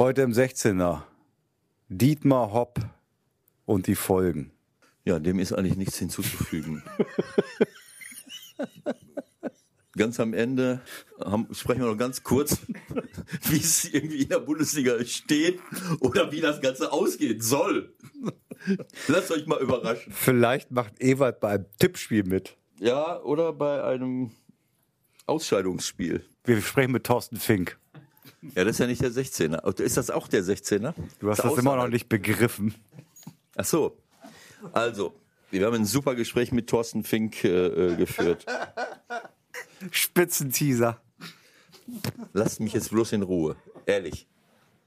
Heute im 16er. Dietmar Hopp und die Folgen. Ja, dem ist eigentlich nichts hinzuzufügen. ganz am Ende haben, sprechen wir noch ganz kurz, wie es irgendwie in der Bundesliga steht oder wie das Ganze ausgehen soll. Lasst euch mal überraschen. Vielleicht macht Ewald bei einem Tippspiel mit. Ja, oder bei einem Ausscheidungsspiel. Wir sprechen mit Thorsten Fink. Ja, das ist ja nicht der 16er. Ist das auch der 16er? Du hast das, das immer noch nicht begriffen. Ach so. Also, wir haben ein super Gespräch mit Thorsten Fink äh, äh geführt. Spitzenteaser. Lasst mich jetzt bloß in Ruhe. Ehrlich.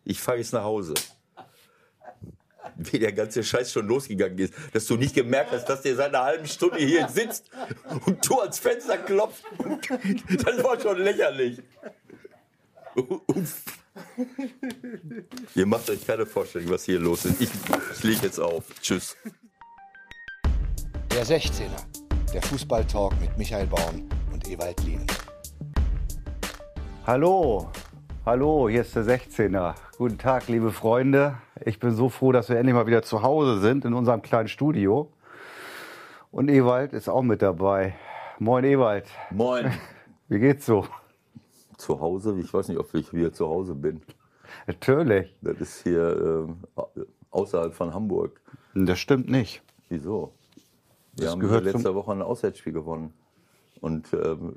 Ich fahre jetzt nach Hause. Wie der ganze Scheiß schon losgegangen ist, dass du nicht gemerkt hast, dass der seit einer halben Stunde hier sitzt und du ans Fenster klopft. Das war schon lächerlich. Uff. Ihr macht euch keine Vorstellung, was hier los ist. Ich, ich lege jetzt auf. Tschüss. Der 16er, der Fußballtalk mit Michael Baum und Ewald Lien. Hallo, hallo, hier ist der 16er. Guten Tag, liebe Freunde. Ich bin so froh, dass wir endlich mal wieder zu Hause sind in unserem kleinen Studio. Und Ewald ist auch mit dabei. Moin, Ewald. Moin. Wie geht's so? Zu Hause? Ich weiß nicht, ob ich wieder zu Hause bin. Natürlich. Das ist hier äh, außerhalb von Hamburg. Das stimmt nicht. Wieso? Wir das haben letzte Woche ein Auswärtsspiel gewonnen. Und ähm,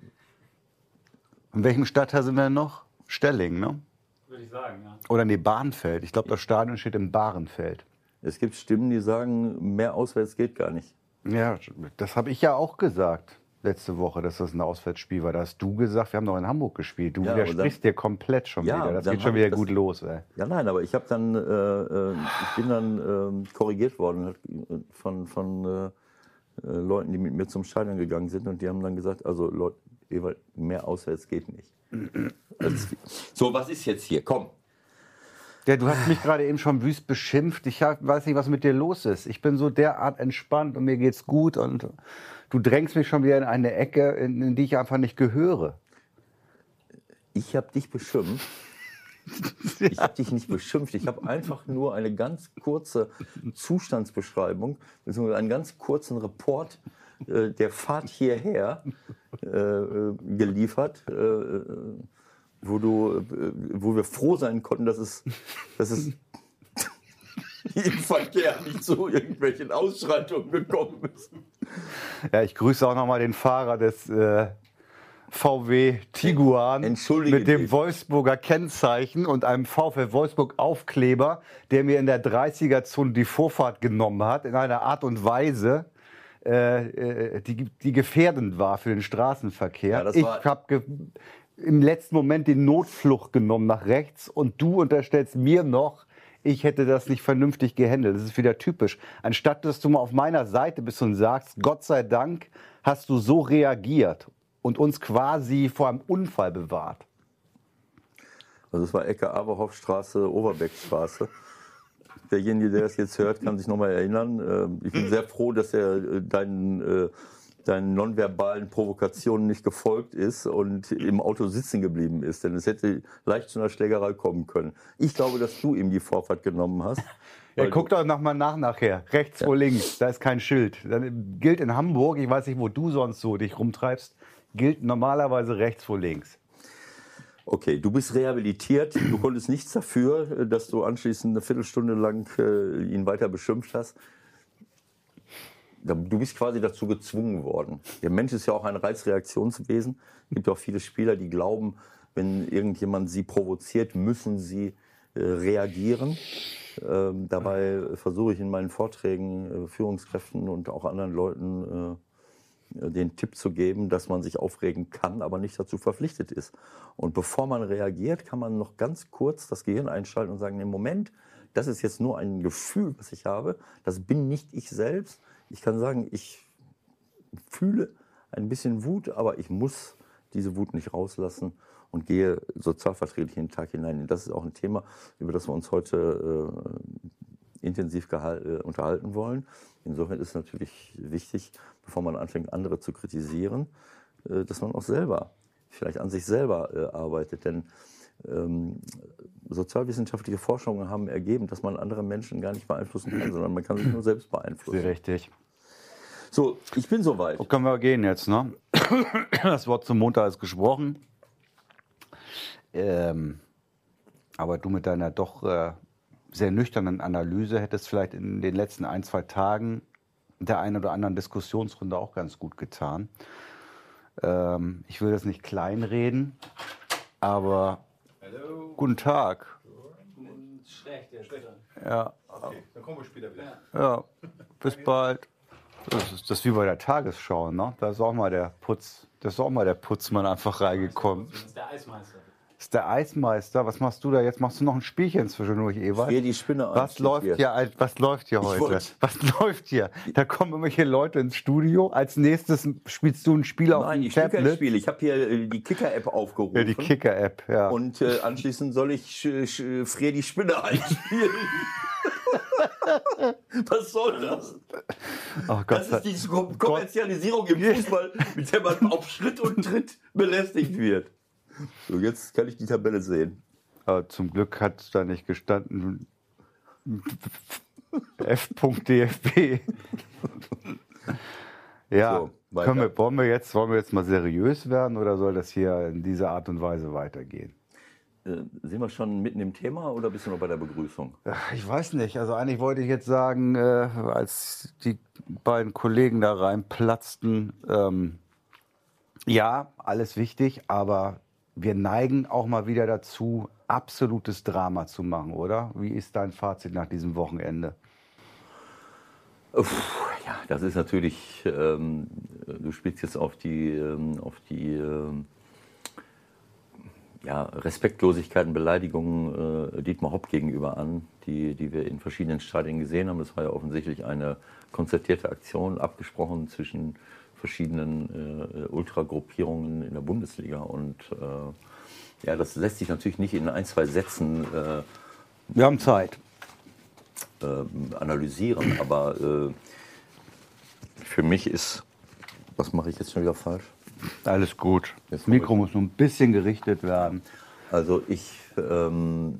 in welchem Stadtteil sind wir denn noch? Stelling, ne? Würde ich sagen, ja. Oder nee, Bahnfeld. Ich glaube, das Stadion steht im Bahrenfeld. Es gibt Stimmen, die sagen, mehr auswärts geht gar nicht. Ja, das habe ich ja auch gesagt letzte Woche, dass das ein Auswärtsspiel war. Da hast du gesagt, wir haben noch in Hamburg gespielt. Du ja, widersprichst dir komplett schon ja, wieder. Das geht schon wieder gut los. Ey. Ja, nein, aber ich habe dann, äh, äh, ich bin dann äh, korrigiert worden von, von äh, äh, Leuten, die mit mir zum Stadion gegangen sind und die haben dann gesagt, also Leute, mehr auswärts geht nicht. so, was ist jetzt hier? Komm. Ja, du hast mich gerade eben schon wüst beschimpft. Ich weiß nicht, was mit dir los ist. Ich bin so derart entspannt und mir geht's gut und du drängst mich schon wieder in eine Ecke, in, in die ich einfach nicht gehöre. Ich habe dich beschimpft Ich habe dich nicht beschimpft. Ich habe einfach nur eine ganz kurze Zustandsbeschreibung, beziehungsweise einen ganz kurzen Report äh, der Fahrt hierher äh, äh geliefert, äh, äh, wo, du, äh, wo wir froh sein konnten, dass es, dass es im Verkehr nicht zu irgendwelchen Ausschreitungen gekommen ist. Ja, ich grüße auch nochmal den Fahrer des VW Tiguan mit dem Wolfsburger Kennzeichen und einem VfL Wolfsburg Aufkleber, der mir in der 30er Zone die Vorfahrt genommen hat, in einer Art und Weise, äh, äh die, die gefährdend war für den Straßenverkehr. Ja, ich habe im letzten Moment die Notflucht genommen nach rechts und du unterstellst mir noch, ich hätte das nicht vernünftig gehandelt. Das ist wieder typisch. Anstatt dass du mal auf meiner Seite bist und sagst, Gott sei Dank hast du so reagiert und uns quasi vor einem Unfall bewahrt. Also es war Ecke Aberhoffstraße, Oberbeckstraße. Derjenige, der das jetzt hört, kann sich noch mal erinnern. Ähm, ich bin sehr froh, dass er äh, deinen, äh, deinen nonverbalen Provokationen nicht gefolgt ist und im Auto sitzen geblieben ist. Denn es hätte leicht zu einer Schlägerei kommen können. Ich glaube, dass du ihm die Vorfahrt genommen hast. Ja, guck doch noch mal nach nachher. Rechts ja. vor links, da ist kein Schild. Dann gilt in Hamburg, ich weiß nicht, wo du sonst so dich rumtreibst, gilt normalerweise rechts vor links. Okay, du bist rehabilitiert. Du konntest nichts dafür, dass du anschließend eine Viertelstunde lang äh, ihn weiter beschimpft hast. Du bist quasi dazu gezwungen worden. Der Mensch ist ja auch ein Reizreaktionswesen. Es gibt auch viele Spieler, die glauben, wenn irgendjemand sie provoziert, müssen sie äh, reagieren. Ähm, dabei versuche ich in meinen Vorträgen äh, Führungskräften und auch anderen Leuten äh, den Tipp zu geben, dass man sich aufregen kann, aber nicht dazu verpflichtet ist. Und bevor man reagiert, kann man noch ganz kurz das Gehirn einschalten und sagen, im Moment, das ist jetzt nur ein Gefühl, was ich habe, das bin nicht ich selbst. Ich kann sagen, ich fühle ein bisschen Wut, aber ich muss diese Wut nicht rauslassen und gehe sozialverträglich in den Tag hinein. Das ist auch ein Thema, über das wir uns heute äh, intensiv äh, unterhalten wollen. Insofern ist es natürlich wichtig, bevor man anfängt, andere zu kritisieren, äh, dass man auch selber, vielleicht an sich selber äh, arbeitet. Denn ähm, sozialwissenschaftliche Forschungen haben ergeben, dass man andere Menschen gar nicht beeinflussen kann, sondern man kann sich nur selbst beeinflussen. Sehr richtig. So, ich bin soweit. Wo können wir gehen jetzt, ne? Das Wort zum Montag ist gesprochen. Ähm, aber du mit deiner doch äh, sehr nüchternen Analyse hättest vielleicht in den letzten ein, zwei Tagen der einen oder anderen Diskussionsrunde auch ganz gut getan. Ähm, ich will das nicht kleinreden, aber. Guten Tag. Schlecht jetzt. Ja. Okay, dann kommen wir später wieder. Ja, bis bald. Das ist, das ist wie bei der Tagesschau, ne? Da ist auch mal der Putz, da ist auch mal der Putzmann einfach reingekommen. Das ist der Eismeister ist der Eismeister. Was machst du da jetzt? Machst du noch ein Spielchen zwischendurch, Ewald? Hier die Spinne was läuft hier? hier? Was läuft hier heute? Was läuft hier? Da kommen irgendwelche Leute ins Studio. Als nächstes spielst du ein Spiel auf Nein, dem ich Tablet? Nein, Spiel. Ich habe hier äh, die Kicker-App aufgerufen. Ja, die Kicker-App, ja. Und äh, anschließend soll ich äh, Frier die Spinne einspielen. Was soll das? Oh das ist die Kommerzialisierung im Fußball, mit der man auf Schritt und Tritt belästigt wird. So, jetzt kann ich die Tabelle sehen. Aber zum Glück hat da nicht gestanden F.dfb. ja, so, können wir, wollen, wir jetzt, wollen wir jetzt mal seriös werden oder soll das hier in dieser Art und Weise weitergehen? Äh, sind wir schon mitten im Thema oder bist du noch bei der Begrüßung? Ich weiß nicht. Also eigentlich wollte ich jetzt sagen, äh, als die beiden Kollegen da reinplatzten, ähm, ja, alles wichtig, aber wir neigen auch mal wieder dazu, absolutes Drama zu machen, oder? Wie ist dein Fazit nach diesem Wochenende? Uff, ja, das ist natürlich, ähm, du spielst jetzt auf die, ähm, auf die ähm, ja, Respektlosigkeiten, Beleidigungen äh, Dietmar Hopp gegenüber an, die, die wir in verschiedenen Stadien gesehen haben. Das war ja offensichtlich eine konzertierte Aktion, abgesprochen zwischen verschiedenen äh, Ultragruppierungen in der Bundesliga. Und äh, ja, das lässt sich natürlich nicht in ein, zwei Sätzen. Äh, Wir haben Zeit. Ähm, analysieren, aber äh, für mich ist. Was mache ich jetzt schon wieder falsch? Alles gut. Das Mikro muss nur ein bisschen gerichtet werden. Also ich, ähm,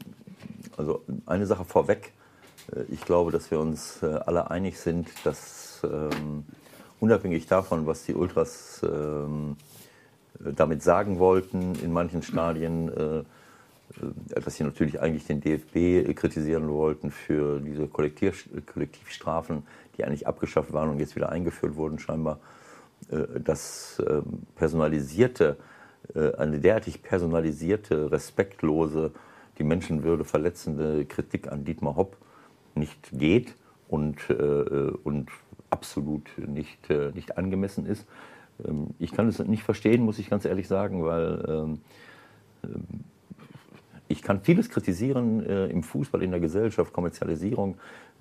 also eine Sache vorweg. Äh, ich glaube, dass wir uns äh, alle einig sind, dass ähm, unabhängig davon, was die Ultras ähm, damit sagen wollten in manchen Stadien, äh, äh dass sie natürlich eigentlich den DFB kritisieren wollten für diese Kollektiv Kollektivstrafen, die eigentlich abgeschafft waren und jetzt wieder eingeführt wurden scheinbar, äh, dass ähm, personalisierte, äh, eine derartig personalisierte, respektlose, die Menschenwürde verletzende Kritik an Dietmar Hopp nicht geht und, äh, und absolut nicht, äh, nicht angemessen ist. Ähm, ich kann es nicht verstehen, muss ich ganz ehrlich sagen, weil ähm, ähm, ich kann vieles kritisieren äh, im Fußball, in der Gesellschaft, Kommerzialisierung.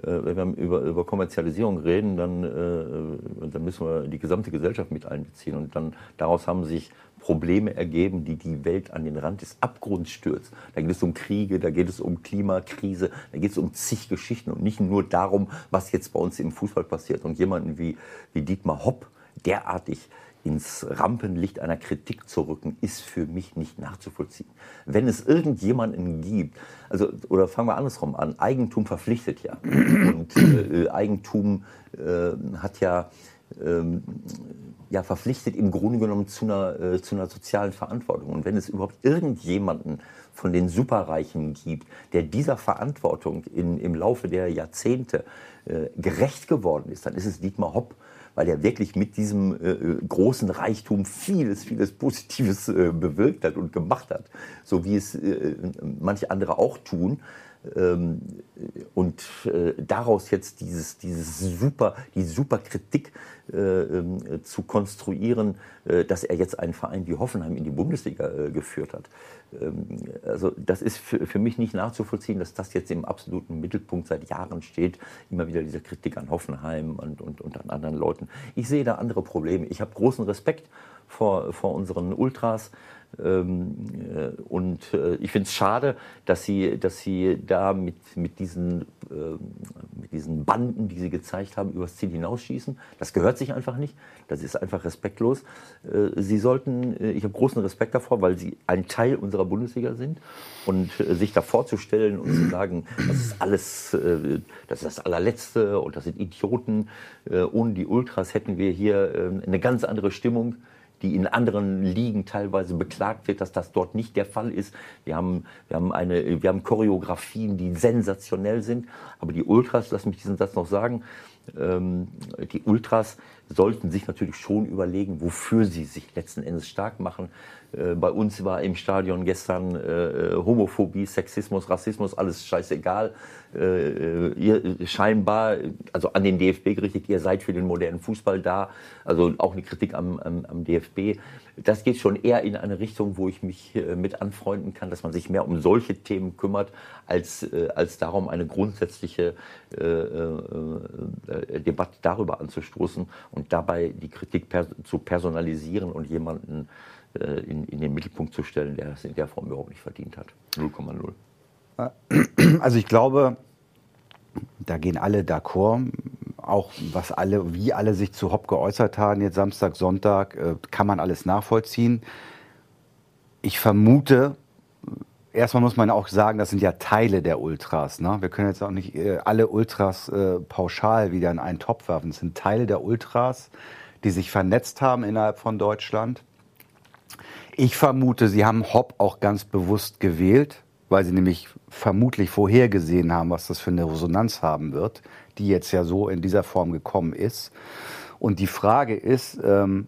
Äh, wenn wir über, über Kommerzialisierung reden, dann, äh, dann müssen wir die gesamte Gesellschaft mit einbeziehen. Und dann daraus haben sich Probleme ergeben, die die Welt an den Rand des Abgrunds stürzt. Da geht es um Kriege, da geht es um Klimakrise, da geht es um zig Geschichten und nicht nur darum, was jetzt bei uns im Fußball passiert. Und jemanden wie, wie Dietmar Hopp derartig ins Rampenlicht einer Kritik zu rücken, ist für mich nicht nachzuvollziehen. Wenn es irgendjemanden gibt, also oder fangen wir andersrum an, Eigentum verpflichtet ja und äh, Eigentum äh, hat ja ähm, ja, verpflichtet im Grunde genommen zu einer, äh, zu einer sozialen Verantwortung. Und wenn es überhaupt irgendjemanden von den Superreichen gibt, der dieser Verantwortung in, im Laufe der Jahrzehnte äh, gerecht geworden ist, dann ist es Dietmar Hopp, weil er wirklich mit diesem äh, äh großen Reichtum vieles, vieles Positives äh, bewirkt hat und gemacht hat, so wie es äh, manche andere auch tun. Ähm, und äh, daraus jetzt dieses, dieses super, die super Kritik äh, äh, zu konstruieren, äh, dass er jetzt einen Verein wie Hoffenheim in die Bundesliga äh, geführt hat. Ähm, also das ist für, für, mich nicht nachzuvollziehen, dass das jetzt im absoluten Mittelpunkt seit Jahren steht. Immer wieder diese Kritik an Hoffenheim und, und, und an anderen Leuten. Ich sehe da andere Probleme. Ich habe großen Respekt vor, vor unseren Ultras. Ähm, äh, und äh, ich finde es schade, dass sie, dass sie da mit, mit, diesen, äh, mit diesen Banden, die sie gezeigt haben, übers Ziel hinausschießen. Das gehört sich einfach nicht. Das ist einfach respektlos. Äh, sie sollten, ich habe großen Respekt davor, weil sie ein Teil unserer Bundesliga sind. Und sich da vorzustellen und zu sagen, das ist alles, das ist das allerletzte und das sind Idioten. Ohne die Ultras hätten wir hier eine ganz andere Stimmung die in anderen Ligen teilweise beklagt wird, dass das dort nicht der Fall ist. Wir haben, wir haben, eine, wir haben Choreografien, die sensationell sind. Aber die Ultras, lass mich diesen Satz noch sagen, ähm, die Ultras sollten sich natürlich schon überlegen, wofür sie sich letzten Endes stark machen. Äh, bei uns war im Stadion gestern äh, Homophobie, Sexismus, Rassismus, alles scheißegal. Äh, ihr scheinbar, also an den DFB gerichtet, ihr seid für den modernen Fußball da. Also auch eine Kritik am, am, am DFB. Das geht schon eher in eine Richtung, wo ich mich mit anfreunden kann, dass man sich mehr um solche Themen kümmert, als, als darum, eine grundsätzliche äh, äh, Debatte darüber anzustoßen und dabei die Kritik per zu personalisieren und jemanden äh, in, in, den Mittelpunkt zu stellen, der es in der Form überhaupt nicht verdient hat. 0,0. Also ich glaube, da gehen alle d'accord. Auch was alle, wie alle sich zu Hopp geäußert haben, jetzt Samstag, Sonntag, äh, kann man alles nachvollziehen. Ich vermute, erstmal muss man auch sagen, das sind ja Teile der Ultras. Ne? Wir können jetzt auch nicht äh, alle Ultras äh, pauschal wieder in einen Topf werfen. Es sind Teile der Ultras, die sich vernetzt haben innerhalb von Deutschland ich vermute, Sie haben Hopp auch ganz bewusst gewählt, weil Sie nämlich vermutlich vorhergesehen haben, was das für eine Resonanz haben wird, die jetzt ja so in dieser Form gekommen ist. Und die Frage ist, ähm,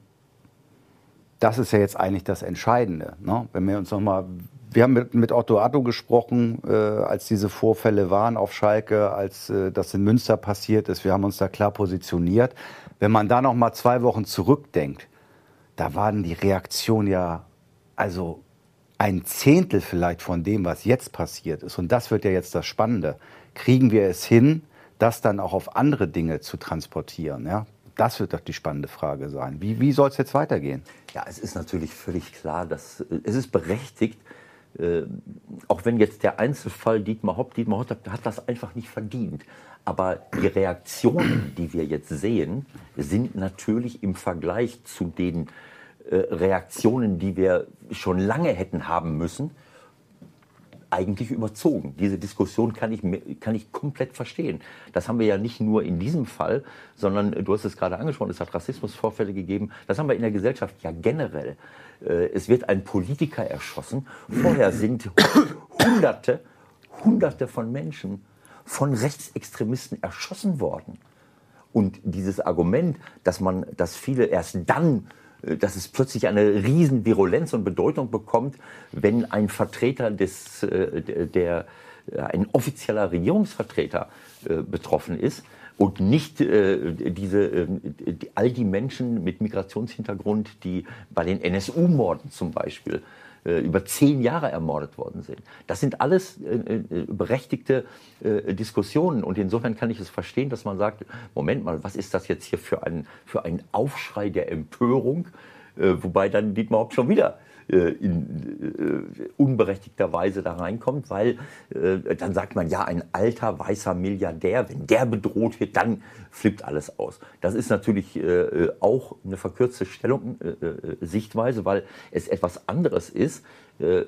das ist ja jetzt eigentlich das Entscheidende. Ne? Wenn wir uns noch mal, wir haben mit, mit Otto Addo gesprochen, äh, als diese Vorfälle waren auf Schalke, als äh, das in Münster passiert ist. Wir haben uns da klar positioniert. Wenn man da noch mal zwei Wochen zurückdenkt, da waren die Reaktionen ja also ein Zehntel vielleicht von dem, was jetzt passiert ist, und das wird ja jetzt das Spannende, kriegen wir es hin, das dann auch auf andere Dinge zu transportieren? Ja? Das wird doch die spannende Frage sein. Wie, wie soll es jetzt weitergehen? Ja, es ist natürlich völlig klar, dass es ist berechtigt, äh, auch wenn jetzt der Einzelfall Dietmar Hopp, Dietmar Hopp hat das einfach nicht verdient. Aber die Reaktionen, die wir jetzt sehen, sind natürlich im Vergleich zu den äh, Reaktionen, die wir schon lange hätten haben müssen, eigentlich überzogen. Diese Diskussion kann ich, kann ich komplett verstehen. Das haben wir ja nicht nur in diesem Fall, sondern du hast es gerade angesprochen, es hat Rassismusvorfälle gegeben. Das haben wir in der Gesellschaft ja generell. Äh, es wird ein Politiker erschossen. Vorher sind Hunderte, Hunderte von Menschen von Rechtsextremisten erschossen worden. Und dieses Argument, dass man, dass viele erst dann äh, dass es plötzlich eine riesen Virulenz und Bedeutung bekommt, wenn ein Vertreter des, äh, der, äh, ein offizieller Regierungsvertreter betroffen ist und nicht diese, all die Menschen mit Migrationshintergrund, die bei den NSU-Morden zum Beispiel über zehn Jahre ermordet worden sind. Das sind alles berechtigte Diskussionen und insofern kann ich es verstehen, dass man sagt, Moment mal, was ist das jetzt hier für ein, für ein Aufschrei der Empörung? wobei dann Dietmar Hopp schon wieder äh, in äh, unberechtigter Weise da reinkommt, weil äh, dann sagt man, ja, ein alter weißer Milliardär, wenn der bedroht wird, dann flippt alles aus. Das ist natürlich äh, auch eine verkürzte Stellung, äh, äh, Sichtweise, weil es etwas anderes ist,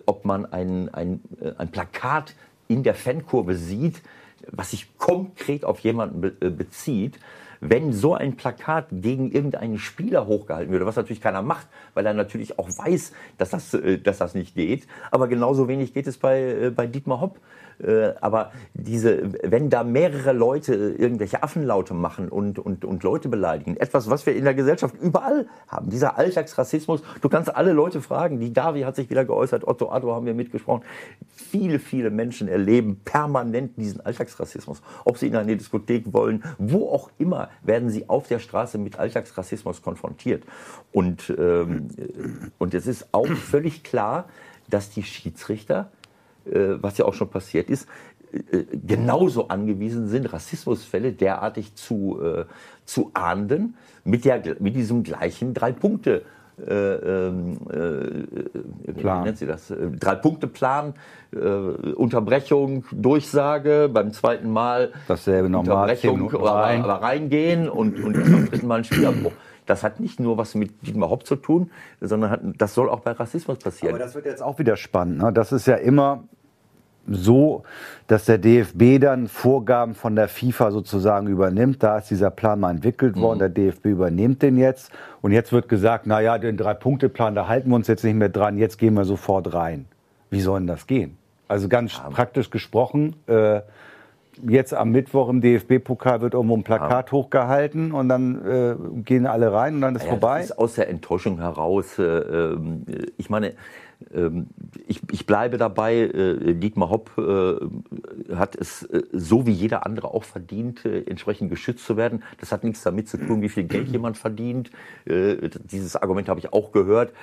ob man ein, ein, ein Plakat in der Fankurve sieht, was sich konkret auf jemanden be bezieht, wenn so ein Plakat gegen irgendeinen Spieler hochgehalten würde, was natürlich keiner macht, weil er natürlich auch weiß, dass das, äh, dass das nicht geht. Aber genauso wenig geht es bei, äh, bei Dietmar Hopp. Äh, aber diese, wenn da mehrere Leute irgendwelche Affenlaute machen und, und, und Leute beleidigen, etwas, was wir in der Gesellschaft überall haben, dieser Alltagsrassismus, du kannst alle Leute fragen, die Davi hat sich wieder geäußert, Otto Addo haben wir mitgesprochen, viele, viele Menschen erleben permanent diesen Alltagsrassismus. Ob sie in eine Diskothek wollen, wo auch immer, werden sie auf der Straße mit Alltagsrassismus konfrontiert. Und, ähm, und es ist auch völlig klar, dass die Schiedsrichter äh, was ja auch schon passiert ist, äh, genauso angewiesen sind, Rassismusfälle derartig zu, äh, zu ahnden, mit, der, mit diesem gleichen Drei-Punkte- äh, äh, wie nennt sie das? Äh, Drei-Punkte-Plan, äh, Unterbrechung, Durchsage, beim zweiten Mal Dasselbe normal, Unterbrechung, rein. aber, aber, reingehen und, und beim dritten Mal ein Spielabbruch. Das hat nicht nur was mit Dietmar Hopp zu tun, sondern hat, das soll auch bei Rassismus passieren. Aber das wird jetzt auch wieder spannend. Ne? Das ist ja immer so, dass der DFB dann Vorgaben von der FIFA sozusagen übernimmt. Da ist dieser Plan mal entwickelt worden. Mhm. Der DFB übernimmt den jetzt. Und jetzt wird gesagt, na ja, den Drei-Punkte-Plan, da halten wir uns jetzt nicht mehr dran. Jetzt gehen wir sofort rein. Wie soll denn das gehen? Also ganz ja. praktisch gesprochen, äh, jetzt am Mittwoch im DFB-Pokal wird irgendwo ein Plakat ja. hochgehalten und dann äh, gehen alle rein und dann ist ja, vorbei. Das ist aus der Enttäuschung heraus. Äh, ähm, ich meine, ich, ich, bleibe dabei, äh, Dietmar Hopp äh, hat es äh, so wie jeder andere auch verdient, entsprechend geschützt zu werden. Das hat nichts damit zu tun, wie viel Geld jemand verdient. Dieses Argument habe ich auch gehört.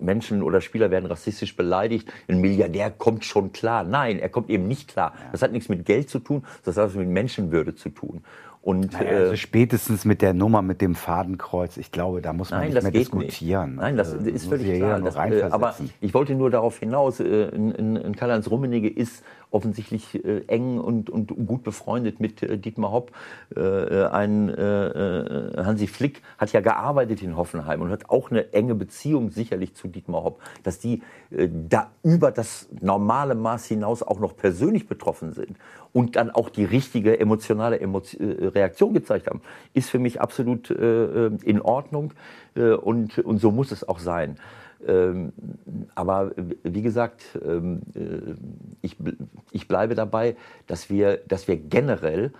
Menschen oder Spieler werden rassistisch beleidigt. Ein Milliardär kommt schon klar. Nein, er kommt eben nicht klar. Das hat nichts mit Geld zu tun, das hat was mit Menschenwürde zu tun. Und, naja, also äh, spätestens mit der Nummer mit dem Fadenkreuz, ich glaube, da muss man nein, nicht mehr diskutieren. Nicht. Nein, das also, ist völlig klar. Das, äh, aber ich wollte nur darauf hinaus, äh, ein, ein Karl-Heinz Rummenigge ist offensichtlich äh, eng und, und gut befreundet mit äh, Dietmar Hopp. Äh, ein äh, Hansi Flick hat ja gearbeitet in Hoffenheim und hat auch eine enge Beziehung sicherlich zu Dietmar Hopp, dass die da über das normale Maß hinaus auch noch persönlich betroffen sind und dann auch die richtige emotionale Emotion, Reaktion gezeigt haben, ist für mich absolut in Ordnung und, und so muss es auch sein. Ähm, aber wie gesagt, ähm, äh, ich, ich bleibe dabei, dass wir, dass wir generell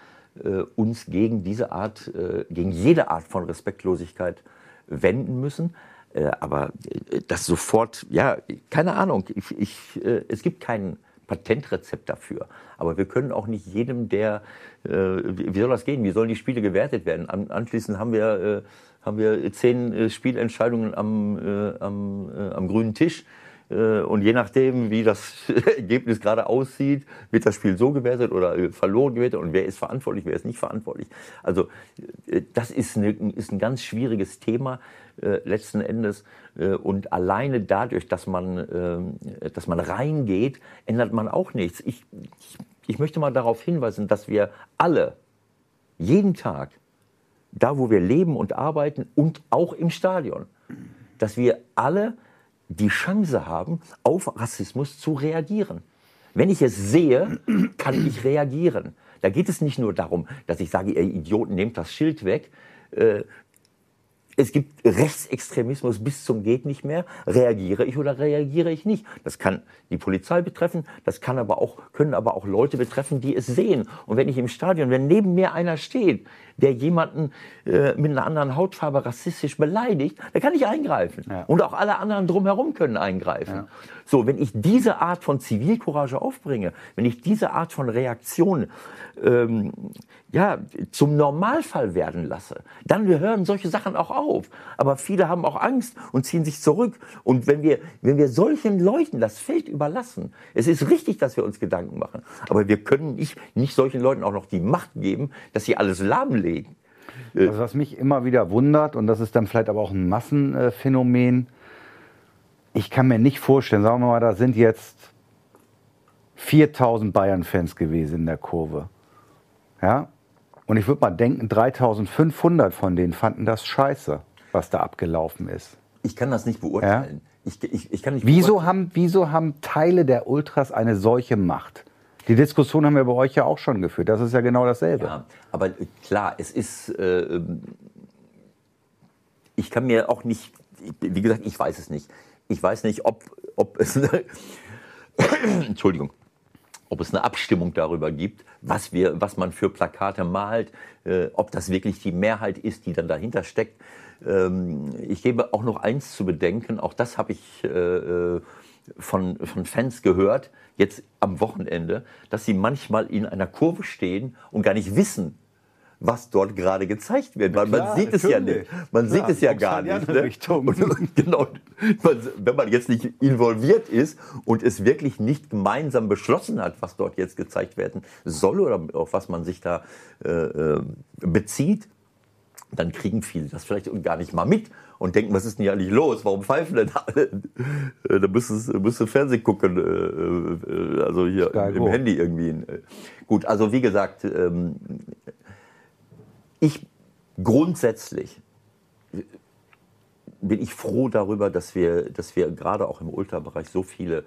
äh, uns gegen diese Art, äh, gegen jede Art von Respektlosigkeit wenden müssen. aber das sofort, ja, keine Ahnung, ich, ich, es gibt kein Patentrezept dafür. Aber wir können auch nicht jedem, der, wie soll das gehen? Wie sollen die Spiele gewertet werden? Anschließend haben wir haben wir zehn äh, Spielentscheidungen am, äh, am, äh, am grünen Tisch. Äh, und je nachdem, wie das Ergebnis gerade aussieht, wird das Spiel so gewertet oder äh, verloren gewertet und wer ist verantwortlich, wer ist nicht verantwortlich. Also äh, das ist, eine, ist ein ganz schwieriges Thema letzten Endes. und alleine dadurch, dass man, ähm, dass man reingeht, ändert man auch nichts. Ich, ich möchte mal darauf hinweisen, dass wir alle jeden Tag da wo wir leben und arbeiten und auch im Stadion, dass wir alle die Chance haben, auf Rassismus zu reagieren. Wenn ich es sehe, kann ich reagieren. Da geht es nicht nur darum, dass ich sage, ihr Idioten, nehmt das Schild weg. Es gibt Rechtsextremismus bis zum geht nicht mehr. Reagiere ich oder reagiere ich nicht? Das kann die Polizei betreffen, das kann aber auch, können aber auch Leute betreffen, die es sehen. Und wenn ich im Stadion, wenn neben mir einer steht, der jemanden äh, mit einer anderen Hautfarbe rassistisch beleidigt, dann kann ich eingreifen. Ja. Und auch alle anderen drumherum können eingreifen. Ja. So, wenn ich diese Art von Zivilcourage aufbringe, wenn ich diese Art von Reaktion ähm, ja, zum Normalfall werden lasse, dann hören solche Sachen auch auf. Aber viele haben auch Angst und ziehen sich zurück. Und wenn wir, wenn wir solchen Leuten das Feld überlassen, es ist richtig, dass wir uns Gedanken machen, aber wir können nicht, nicht solchen Leuten auch noch die Macht geben, dass sie alles lahmlegen. Also was mich immer wieder wundert, und das ist dann vielleicht aber auch ein Massenphänomen, ich kann mir nicht vorstellen, sagen wir mal, da sind jetzt 4000 Bayern-Fans gewesen in der Kurve. Ja? Und ich würde mal denken, 3500 von denen fanden das scheiße, was da abgelaufen ist. Ich kann das nicht beurteilen. Ja? Ich, ich, ich kann nicht wieso, haben, wieso haben Teile der Ultras eine solche Macht? Die Diskussion haben wir bei euch ja auch schon geführt. Das ist ja genau dasselbe. Ja, aber klar, es ist. Äh, ich kann mir auch nicht. Wie gesagt, ich weiß es nicht. Ich weiß nicht, ob, ob es eine, Entschuldigung, ob es eine Abstimmung darüber gibt, was, wir, was man für Plakate malt, äh, ob das wirklich die Mehrheit ist, die dann dahinter steckt. Ähm, ich gebe auch noch eins zu bedenken, auch das habe ich äh, äh von, von Fans gehört, jetzt am Wochenende, dass sie manchmal in einer Kurve stehen und gar nicht wissen, was dort gerade gezeigt wird. Weil klar, man sieht es ja nicht. Man sieht es ja gar nicht. Ne? Und, genau, wenn man jetzt nicht involviert ist und es wirklich nicht gemeinsam beschlossen hat, was dort jetzt gezeigt werden soll oder auf was man sich da äh, äh bezieht, dann kriegen viele das vielleicht gar nicht mal mit. und denken, was ist denn hier eigentlich los? Warum pfeifen denn alle? Äh, da müsstest du Fernsehen gucken, äh, also hier im, im Handy irgendwie. Gut, also wie gesagt, ähm, ich grundsätzlich bin ich froh darüber, dass wir, dass wir gerade auch im Ultrabereich so viele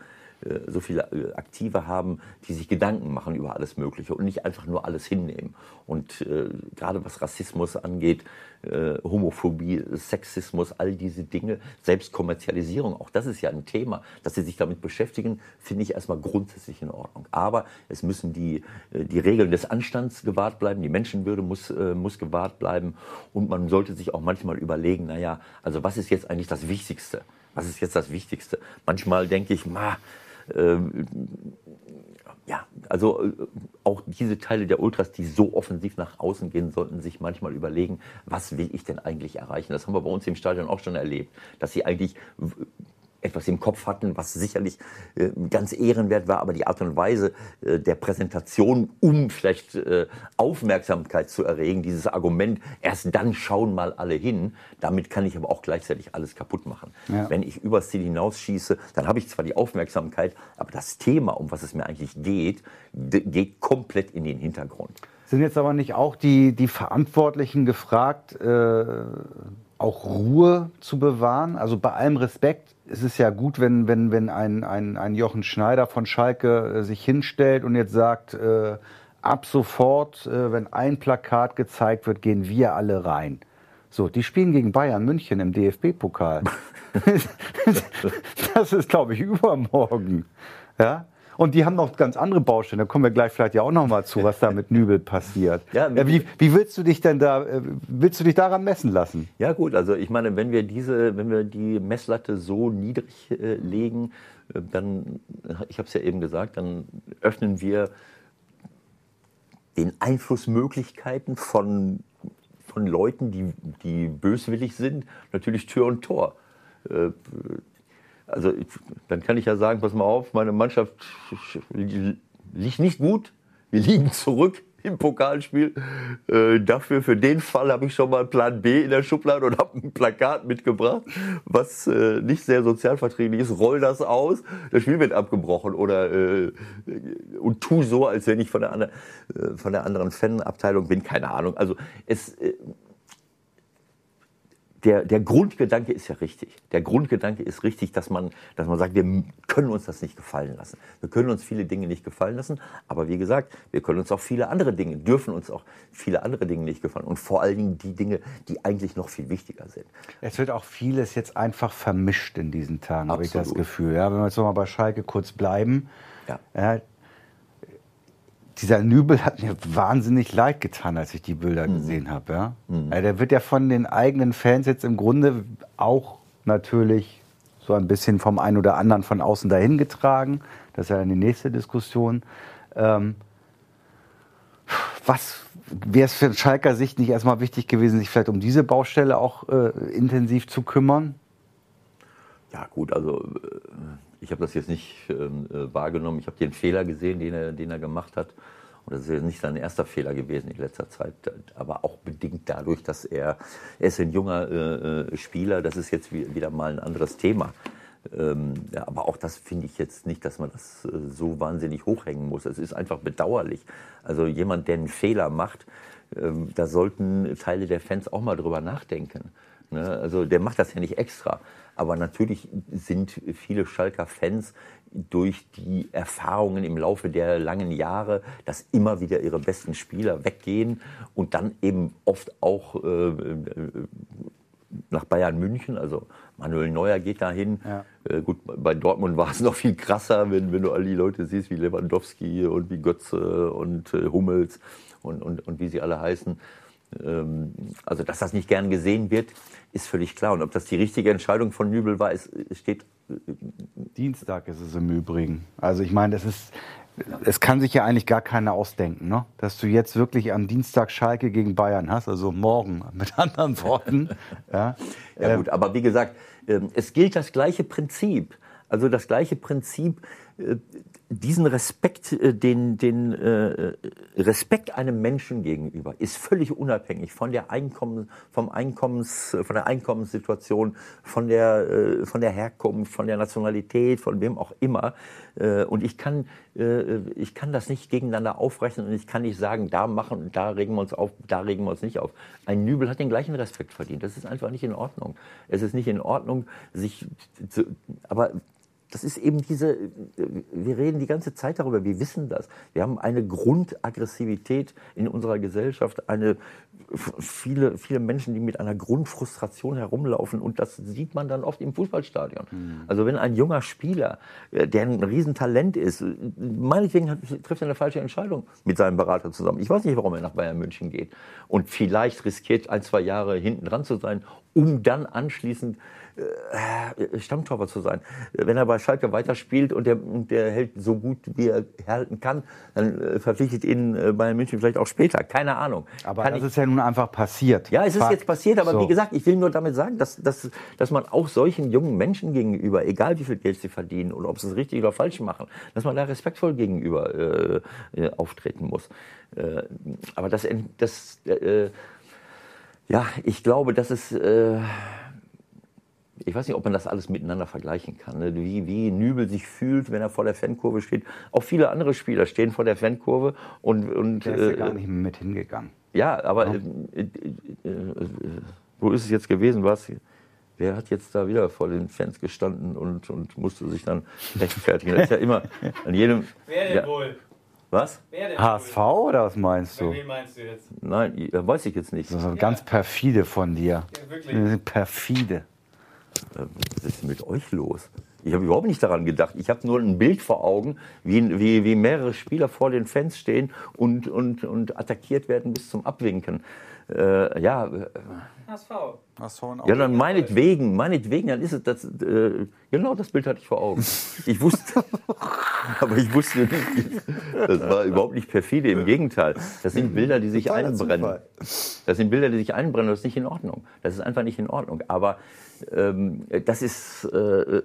so viele äh, Aktive haben, die sich Gedanken machen über alles Mögliche und nicht einfach nur alles hinnehmen. Und äh, gerade was Rassismus angeht, äh, Homophobie, Sexismus, all diese Dinge, Selbstkommerzialisierung, auch das ist ja ein Thema, dass sie sich damit beschäftigen, finde ich erstmal grundsätzlich in Ordnung. Aber es müssen die, äh, die Regeln des Anstands gewahrt bleiben, die Menschenwürde muss, äh, muss gewahrt bleiben und man sollte sich auch manchmal überlegen, naja, also was ist jetzt eigentlich das Wichtigste? Was ist jetzt das Wichtigste? Manchmal denke ich, ma, ja, also äh, auch diese Teile der Ultras, die so offensiv nach außen gehen, sollten sich manchmal überlegen, was will ich denn eigentlich erreichen? Das haben wir bei uns im Stadion auch schon erlebt, dass sie eigentlich etwas im Kopf hatten, was sicherlich äh, ganz ehrenwert war, aber die Art und Weise äh, der Präsentation, um vielleicht äh, Aufmerksamkeit zu erregen, dieses Argument, erst dann schauen mal alle hin, damit kann ich aber auch gleichzeitig alles kaputt machen. Ja. Wenn ich übers Ziel hinausschieße, dann habe ich zwar die Aufmerksamkeit, aber das Thema, um was es mir eigentlich geht, geht komplett in den Hintergrund. Sind jetzt aber nicht auch die, die Verantwortlichen gefragt, äh, auch Ruhe zu bewahren? Also bei allem Respekt, es ist ja gut, wenn, wenn, wenn ein, ein, ein Jochen Schneider von Schalke äh, sich hinstellt und jetzt sagt, äh, ab sofort, äh, wenn ein Plakat gezeigt wird, gehen wir alle rein. So, die spielen gegen Bayern München im DFB-Pokal. das ist, glaube ich, übermorgen. Ja? Und die haben noch ganz andere Baustellen. Da kommen wir gleich vielleicht ja auch noch mal zu, was da mit Nübel passiert. Ja, wie, wie, willst du dich denn da, äh, willst du dich daran messen lassen? Ja gut, also ich meine, wenn wir diese, wenn wir die Messlatte so niedrig äh, legen, äh, dann, ich habe es ja eben gesagt, dann öffnen wir den Einflussmöglichkeiten von, von Leuten, die, die böswillig sind, natürlich Tür und Tor. Also dann kann ich ja sagen, pass mal auf, meine Mannschaft liegt nicht gut, wir liegen zurück im Pokalspiel. Äh, dafür, für den Fall habe ich schon mal Plan B in der Schublade und habe ein Plakat mitgebracht, was äh, nicht sehr sozialverträglich ist. Roll das aus, das Spiel wird abgebrochen oder äh, und tu so, als wenn ich von der, andre, äh, von der anderen Fanabteilung bin, keine Ahnung. Also es äh, der, der Grundgedanke ist ja richtig. Der Grundgedanke ist richtig, dass man, dass man sagt, wir können uns das nicht gefallen lassen. Wir können uns viele Dinge nicht gefallen lassen, aber wie gesagt, wir können uns auch viele andere Dinge, dürfen uns auch viele andere Dinge nicht gefallen. Und vor allen Dingen die Dinge, die eigentlich noch viel wichtiger sind. Es wird auch vieles jetzt einfach vermischt in diesen Tagen, habe ich das Gefühl. Ja, wenn wir jetzt nochmal bei Schalke kurz bleiben. Ja. ja dieser Nübel hat mir wahnsinnig leid getan, als ich die Bilder mhm. gesehen habe. Ja? Mhm. Also der wird ja von den eigenen Fans jetzt im Grunde auch natürlich so ein bisschen vom einen oder anderen von außen dahin getragen. Das ist ja dann die nächste Diskussion. Ähm, was wäre es für Schalker Sicht nicht erstmal wichtig gewesen, sich vielleicht um diese Baustelle auch äh, intensiv zu kümmern? Ja, gut, also äh, ich habe das jetzt nicht ähm, äh, wahrgenommen. Ich habe den Fehler gesehen, den er, den er gemacht hat. Und das ist ja nicht sein erster Fehler gewesen in letzter Zeit, aber auch bedingt dadurch, dass er, er ist ein junger äh, äh Spieler, das ist jetzt wieder mal ein anderes Thema. Ähm, ja, aber auch das finde ich jetzt nicht, dass man das äh, so wahnsinnig hochhängen muss. Es ist einfach bedauerlich. Also jemand, der einen Fehler macht, ähm, da sollten Teile der Fans auch mal drüber nachdenken. Ne? Also der macht das ja nicht extra. Aber natürlich sind viele Schalker Fans durch die Erfahrungen im Laufe der langen Jahre, dass immer wieder ihre besten Spieler weggehen und dann eben oft auch äh, nach Bayern München. Also Manuel Neuer geht dahin. Ja. Äh, gut, bei Dortmund war es noch viel krasser, wenn, wenn du all die Leute siehst wie Lewandowski und wie Götze und äh, Hummels und, und, und wie sie alle heißen. Ähm, also, dass das nicht gern gesehen wird, ist völlig klar. Und ob das die richtige Entscheidung von Nübel war, ist, steht. Äh, Dienstag ist es im Übrigen. Also, ich meine, das ist. Es kann sich ja eigentlich gar keiner ausdenken, ne? dass du jetzt wirklich am Dienstag Schalke gegen Bayern hast, also morgen mit anderen Worten. ja, ja gut, aber wie gesagt, ähm, es gilt das gleiche Prinzip. Also das gleiche Prinzip, diesen Respekt, äh, den, den äh, Respekt einem Menschen gegenüber ist völlig unabhängig von der Einkommen, vom Einkommens, von der Einkommenssituation, von der, äh, von der Herkunft, von der Nationalität, von wem auch immer. Äh, und ich kann, äh, ich kann das nicht gegeneinander aufrechnen und ich kann nicht sagen, da machen da regen wir uns auf, da regen wir uns nicht auf. Ein Nübel hat den gleichen Respekt verdient. Das ist einfach nicht in Ordnung. Es ist nicht in Ordnung, sich zu, aber das ist eben diese, wir reden die ganze Zeit darüber, wir wissen das. Wir haben eine Grundaggressivität in unserer Gesellschaft, eine, viele, viele Menschen, die mit einer Grundfrustration herumlaufen und das sieht man dann oft im Fußballstadion. Mhm. Also wenn ein junger Spieler, äh, der ein Riesentalent ist, meinetwegen hat, trifft er eine falsche Entscheidung mit seinem Berater zusammen. Ich weiß nicht, warum er nach Bayern München geht und vielleicht riskiert ein, zwei Jahre hinten dran zu sein, um dann anschließend äh, Stammtorwart zu sein. Wenn er bei Schalke weiterspielt und der, der hält so gut, wie er halten kann, dann äh, verpflichtet ihn äh, Bayern München vielleicht auch später. Keine Ahnung. Aber kann das ich, ist ja nun einfach passiert. Ja, es ist jetzt passiert, aber so. wie gesagt, ich will nur damit sagen, dass, dass, dass man auch solchen jungen Menschen gegenüber, egal wie viel Geld sie verdienen oder ob sie es richtig oder falsch machen, dass man da respektvoll gegenüber äh, äh auftreten muss. Äh, aber das, das ja, ich glaube, dass es ich weiß nicht, ob man das alles miteinander vergleichen kann. Ne? Wie, wie Nübel sich fühlt, wenn er vor der Fankurve steht. Auch viele andere Spieler stehen vor der Fankurve und. und der ist ja äh, gar nicht mit hingegangen. Ja, aber ja. Äh, äh, äh, wo ist es jetzt gewesen? Was? Wer hat jetzt da wieder vor den Fans gestanden und, und musste sich dann rechtfertigen? Das ist ja immer an jedem. Wer denn ja, wohl? Was? HSV oder was meinst du? Wen meinst du jetzt? Nein, weiß ich jetzt nicht. Das ist ja. ganz perfide von dir. Ja, wirklich. Perfide. Was ist denn mit euch los? Ich habe überhaupt nicht daran gedacht. Ich habe nur ein Bild vor Augen, wie, wie, wie mehrere Spieler vor den Fans stehen und, und, und attackiert werden bis zum Abwinken. Äh, ja. HSV. HSV ja, dann meinetwegen, meinetwegen, dann ist es das. Äh, genau das Bild hatte ich vor Augen. Ich wusste, aber ich wusste nicht. Das war überhaupt nicht perfide, im Gegenteil. Das sind Bilder, die sich einbrennen. Das sind Bilder, die sich einbrennen. Das ist nicht in Ordnung. Das ist einfach nicht in Ordnung. Aber ähm, das ist, äh,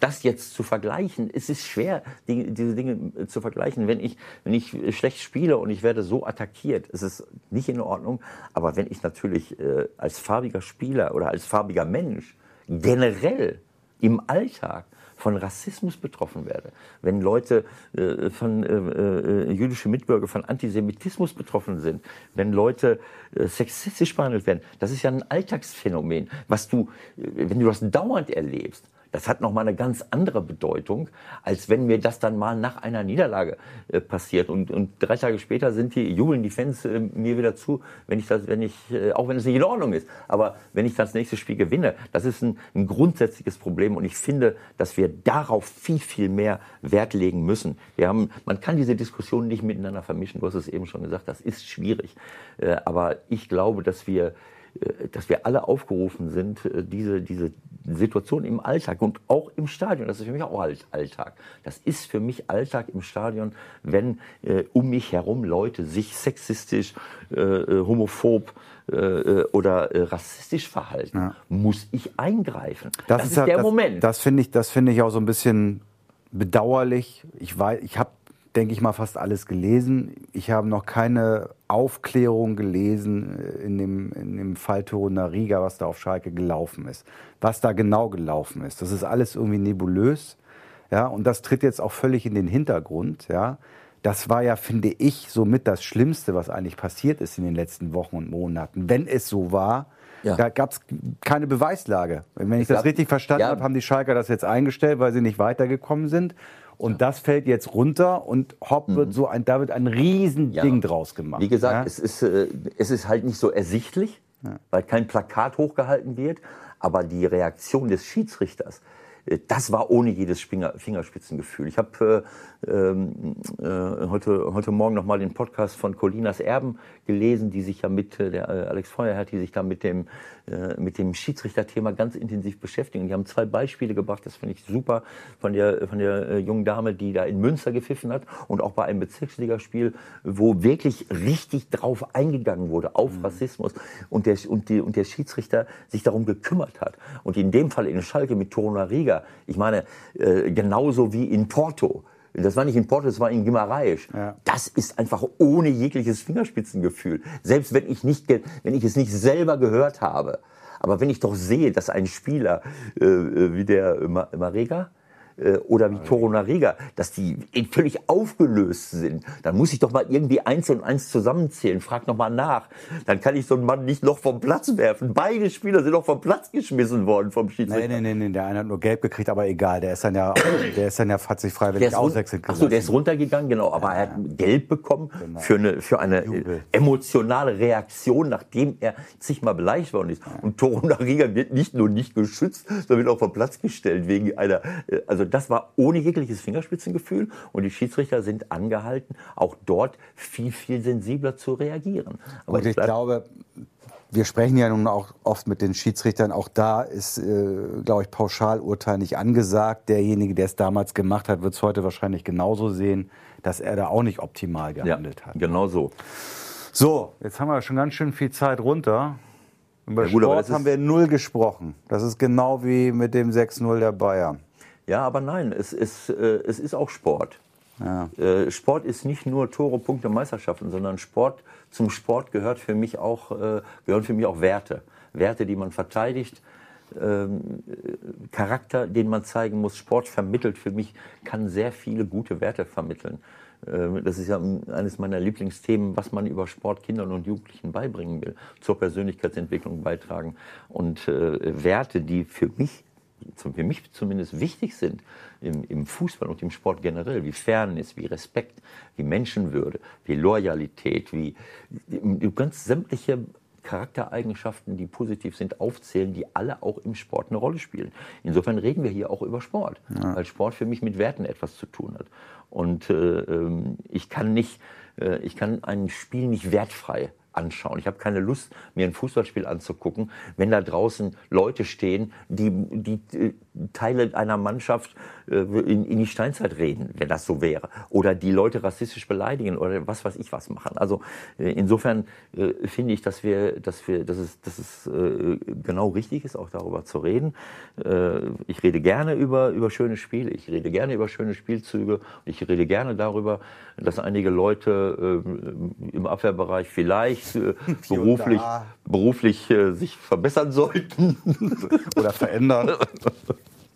das jetzt zu vergleichen, es ist schwer, die, diese Dinge zu vergleichen. Wenn ich, wenn ich schlecht spiele und ich werde so attackiert, ist es nicht in Ordnung. Aber wenn ich natürlich äh, als farbiger Spieler oder als farbiger Mensch generell im Alltag von Rassismus betroffen werde, wenn Leute äh, von äh, äh, jüdische Mitbürger von Antisemitismus betroffen sind, wenn Leute äh, sexistisch behandelt werden, das ist ja ein Alltagsphänomen, was du, äh, wenn du das dauernd erlebst, das hat nochmal eine ganz andere Bedeutung, als wenn mir das dann mal nach einer Niederlage äh, passiert. Und, und drei Tage später sind die, jubeln die Fans äh, mir wieder zu, wenn ich das, wenn ich, äh, auch wenn es nicht in Ordnung ist. Aber wenn ich das nächste Spiel gewinne, das ist ein, ein grundsätzliches Problem. Und ich finde, dass wir darauf viel, viel mehr Wert legen müssen. Wir haben, man kann diese Diskussionen nicht miteinander vermischen. Du hast es eben schon gesagt, das ist schwierig. Äh, aber ich glaube, dass wir dass wir alle aufgerufen sind, äh, diese, diese Situation im Alltag und auch im Stadion, das ist für mich auch Alltag. Das ist für mich Alltag im Stadion, wenn äh, um mich herum Leute sich sexistisch, äh, äh homophob äh, oder rassistisch verhalten, ja. muss ich eingreifen. Das, das ist, ist, der das, Moment. Das finde ich, das finde ich auch so ein bisschen bedauerlich. Ich weiß, ich habe denke ich mal, fast alles gelesen. Ich habe noch keine Aufklärung gelesen äh, in dem, in dem Fall Torunariga, was da auf Schalke gelaufen ist. Was da genau gelaufen ist. Das ist alles irgendwie nebulös. Ja, und das tritt jetzt auch völlig in den Hintergrund. Ja. Das war ja, finde ich, somit das Schlimmste, was eigentlich passiert ist in den letzten Wochen und Monaten. Wenn es so war, ja. Da gab es keine Beweislage. Wenn ich das richtig verstanden ja. habe, haben die Schalker das jetzt eingestellt, weil sie nicht weitergekommen sind. Und das fällt jetzt runter und hopp wird mhm. so ein, da wird ein Riesending draus gemacht. Wie gesagt, es, ist, äh, es ist halt nicht so ersichtlich, weil kein Plakat hochgehalten wird. Aber die Reaktion des Schiedsrichters, das war ohne jedes Fingerspitzengefühl. Ich habe äh, ähm, äh, heute, heute Morgen noch mal den Podcast von Colinas Erben gelesen, die sich ja mit, äh, der äh, Alex Feuerherr, die sich da mit dem, äh, mit dem Schiedsrichterthema ganz intensiv beschäftigen. Die haben zwei Beispiele gebracht, das finde ich super, von der, von der äh, jungen Dame, die da in Münster gepfiffen hat und auch bei einem Bezirksligaspiel, wo wirklich richtig drauf eingegangen wurde, auf mhm. Rassismus und der, und, die, und der Schiedsrichter sich darum gekümmert hat. Und in dem Fall in Schalke mit Torunariga, ich meine, äh, genauso wie in Porto, Das war nicht in Porto, das war in Guimarães. Ja. Das ist einfach ohne jegliches Fingerspitzengefühl. Selbst wenn ich, nicht, wenn ich es nicht selber gehört habe. Aber wenn ich doch sehe, dass ein Spieler äh, äh wie der Marega, äh, oder wie Toro Nariga, dass die völlig aufgelöst sind, dann muss ich doch mal irgendwie eins und eins zusammenzählen. Frag noch mal nach. Dann kann ich so einen Mann nicht noch vom Platz werfen. Beide Spieler sind noch vom Platz geschmissen worden vom Schiedsrichter. Nein, nein, nein, der eine hat nur gelb gekriegt, aber egal. Der ist dann ja, der ist dann ja, hat sich freiwillig auswechseln Achso, der ist runtergegangen, genau. Aber ja, er hat gelb bekommen genau. für eine, für eine Jubel. emotionale Reaktion, nachdem er zigmal beleidigt worden ist. Ja. Und Toro Nariga wird nicht nur nicht geschützt, sondern wird auch vom Platz gestellt wegen einer, äh, also also das war ohne jegliches Fingerspitzengefühl und die Schiedsrichter sind angehalten, auch dort viel, viel sensibler zu reagieren. Aber und ich glaube, wir sprechen ja nun auch oft mit den Schiedsrichtern. Auch da ist, äh, glaube ich, Pauschalurteil nicht angesagt. Derjenige, der es damals gemacht hat, wird es heute wahrscheinlich genauso sehen, dass er da auch nicht optimal gehandelt ja, hat. Genau so. So, jetzt haben wir schon ganz schön viel Zeit runter. Über ja, gut, Sport haben wir null gesprochen. Das ist genau wie mit dem 6-0 der Bayern. Ja, aber nein, es ist, äh, es ist auch Sport. Ja. Äh, Sport ist nicht nur Tore, Punkte, Meisterschaften, sondern Sport, zum Sport gehört für mich auch, äh, gehören für mich auch Werte. Werte, die man verteidigt, ähm, Charakter, den man zeigen muss. Sport vermittelt für mich, kann sehr viele gute Werte vermitteln. Ähm, das ist ja eines meiner Lieblingsthemen, was man über Sport Kindern und Jugendlichen beibringen will, zur Persönlichkeitsentwicklung beitragen. Und Werte, die für mich für mich zumindest wichtig sind im, im, Fußball und im Sport generell, wie Fairness, wie Respekt, wie Menschenwürde, wie Loyalität, wie ganz sämtliche Charaktereigenschaften, die positiv sind, aufzählen, die alle auch im Sport eine Rolle spielen. Insofern reden wir hier auch über Sport, ja. weil Sport für mich mit Werten etwas zu tun hat. Und äh, ähm, ich kann nicht, äh, ich kann ein Spiel nicht wertfrei anschauen. Ich habe keine Lust, mir ein Fußballspiel anzugucken, wenn da draußen Leute stehen, die, die äh, Teile einer Mannschaft äh, in, in, die Steinzeit reden, wenn das so wäre. Oder die Leute rassistisch beleidigen oder was weiß ich was machen. Also äh, insofern äh, finde ich, dass wir, dass wir, dass es, dass es äh, genau richtig ist, auch darüber zu reden. Äh, ich rede gerne über, über schöne Spiele, ich rede gerne über schöne Spielzüge, ich rede gerne darüber, dass einige Leute im Abwehrbereich vielleicht beruflich, beruflich sich verbessern sollten. Oder verändern.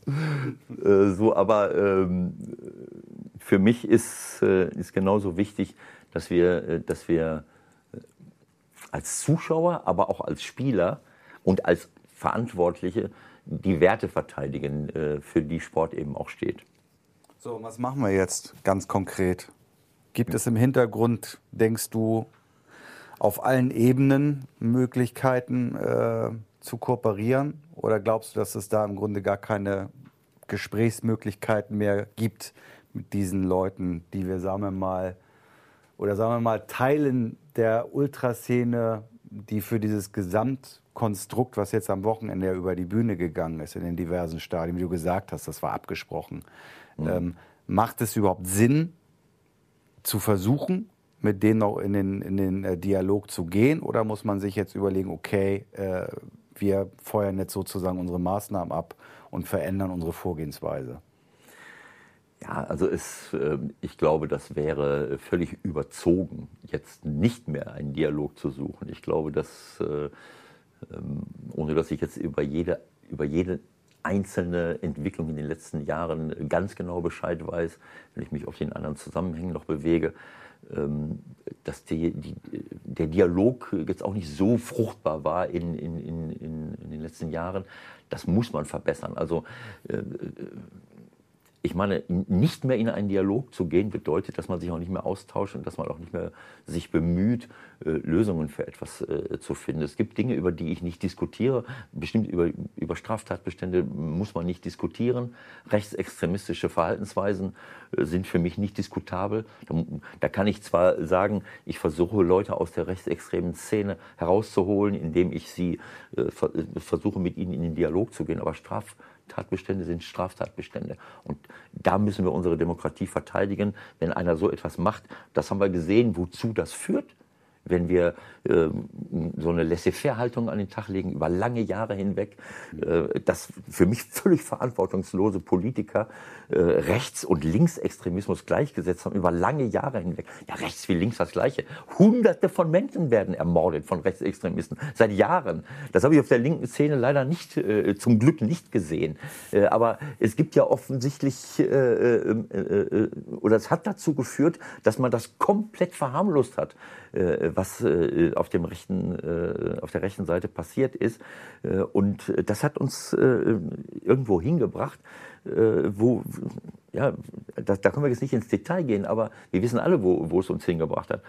Äh, so, aber ähm, für mich ist, äh, ist genauso wichtig, dass wir, äh, dass wir äh, als Zuschauer, aber auch als Spieler und als Verantwortliche die Werte verteidigen, äh, für die Sport eben auch steht. So, was machen wir jetzt ganz konkret? Gibt es im Hintergrund, denkst du, auf allen Ebenen Möglichkeiten äh, zu kooperieren? Oder glaubst du, dass es da im Grunde gar keine Gesprächsmöglichkeiten mehr gibt mit diesen Leuten, die wir, sagen wir mal, oder sagen wir mal, Teilen der Ultraszene, die für dieses Gesamtkonstrukt, was jetzt am Wochenende ja über die Bühne gegangen ist in den diversen Stadien, wie du gesagt hast, das war abgesprochen. Mhm. Ähm, macht es überhaupt Sinn, zu versuchen, mit denen auch in den, in den äh, Dialog zu gehen? Oder muss man sich jetzt überlegen, okay, äh, wir feuern jetzt sozusagen unsere Maßnahmen ab und verändern unsere Vorgehensweise? Ja, also es, ähm, ich glaube, das wäre völlig überzogen, jetzt nicht mehr einen Dialog zu suchen. Ich glaube, dass, äh, ähm, ohne dass ich jetzt über jede, über jede einzelne Entwicklung in den letzten Jahren ganz genau Bescheid weiß, wenn ich mich auf den anderen Zusammenhängen noch bewege, dass die, die, der Dialog jetzt auch nicht so fruchtbar war in, in, in, in, den letzten Jahren. Das muss man verbessern. Also äh, ich meine, nicht mehr in einen Dialog zu gehen, bedeutet, dass man sich auch nicht mehr austauscht und dass man auch nicht mehr sich bemüht, äh, Lösungen für etwas äh, zu finden. Es gibt Dinge, über die ich nicht diskutiere. Bestimmt über, über Straftatbestände muss man nicht diskutieren. Rechtsextremistische Verhaltensweisen äh, sind für mich nicht diskutabel. Da, da kann ich zwar sagen, ich versuche Leute aus der rechtsextremen Szene herauszuholen, indem ich sie äh, versuche, mit ihnen in den Dialog zu gehen, aber Straf Tatbestände sind Straftatbestände. Und da müssen wir unsere Demokratie verteidigen. Wenn einer so etwas macht, das haben wir gesehen, wozu das führt. Wenn wir äh, so eine Laissez-faire-Haltung an den Tag legen über lange Jahre hinweg, äh, dass für mich völlig verantwortungslose Politiker äh, Rechts- und Linksextremismus gleichgesetzt haben über lange Jahre hinweg. Ja, rechts wie links das Gleiche. Hunderte von Menschen werden ermordet von Rechtsextremisten seit Jahren. Das habe ich auf der linken Szene leider nicht, äh, zum Glück nicht gesehen. Äh, aber es gibt ja offensichtlich, äh, äh, oder es hat dazu geführt, dass man das komplett verharmlost hat was äh, auf, dem rechten, äh, auf der rechten Seite passiert ist. Äh, und das hat uns irgendwo hingebracht, wo, ja, da, da können wir jetzt nicht ins Detail gehen, aber wir wissen alle, wo, wo es uns hingebracht hat.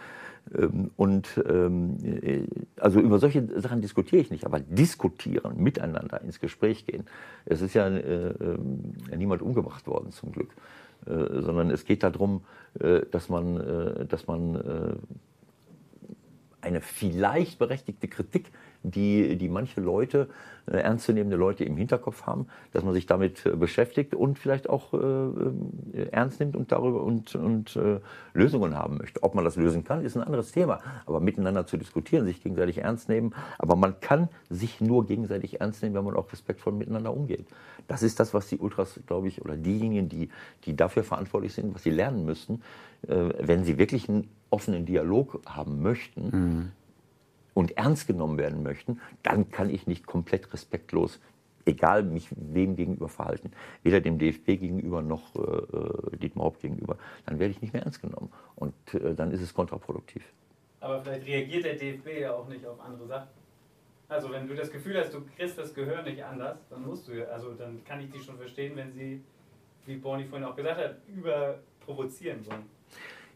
Ähm, und ähm, also über solche Sachen diskutiere ich nicht, aber diskutieren, miteinander ins Gespräch gehen. Es ist ja niemand umgebracht worden zum Glück, äh, sondern es geht darum, äh, dass man, dass man eine vielleicht berechtigte Kritik, die, die manche Leute, äh, ernstzunehmende Leute im Hinterkopf haben, dass man sich damit äh, beschäftigt und vielleicht auch äh, äh, ernst nimmt und darüber und, und äh, Lösungen haben möchte. Ob man das lösen kann, ist ein anderes Thema. Aber miteinander zu diskutieren, sich gegenseitig ernst nehmen. Aber man kann sich nur gegenseitig ernst nehmen, wenn man auch respektvoll miteinander umgeht. Das ist das, was die Ultras, glaube ich, oder diejenigen, die, die dafür verantwortlich sind, was sie lernen müssten, äh, wenn sie wirklich einen offenen Dialog haben möchten mhm. Und ernst genommen werden möchten, dann kann ich nicht komplett respektlos, egal mich wem gegenüber verhalten, weder dem DFB gegenüber noch äh, äh, Dietmar Haupt gegenüber, dann werde ich nicht mehr ernst genommen. Und äh, dann ist es kontraproduktiv. Aber vielleicht reagiert der DFB ja auch nicht auf andere Sachen. Also wenn du das Gefühl hast, du kriegst das Gehör nicht anders, dann musst du, also dann kann ich die schon verstehen, wenn sie, wie Borny vorhin auch gesagt hat, überprovozieren wollen.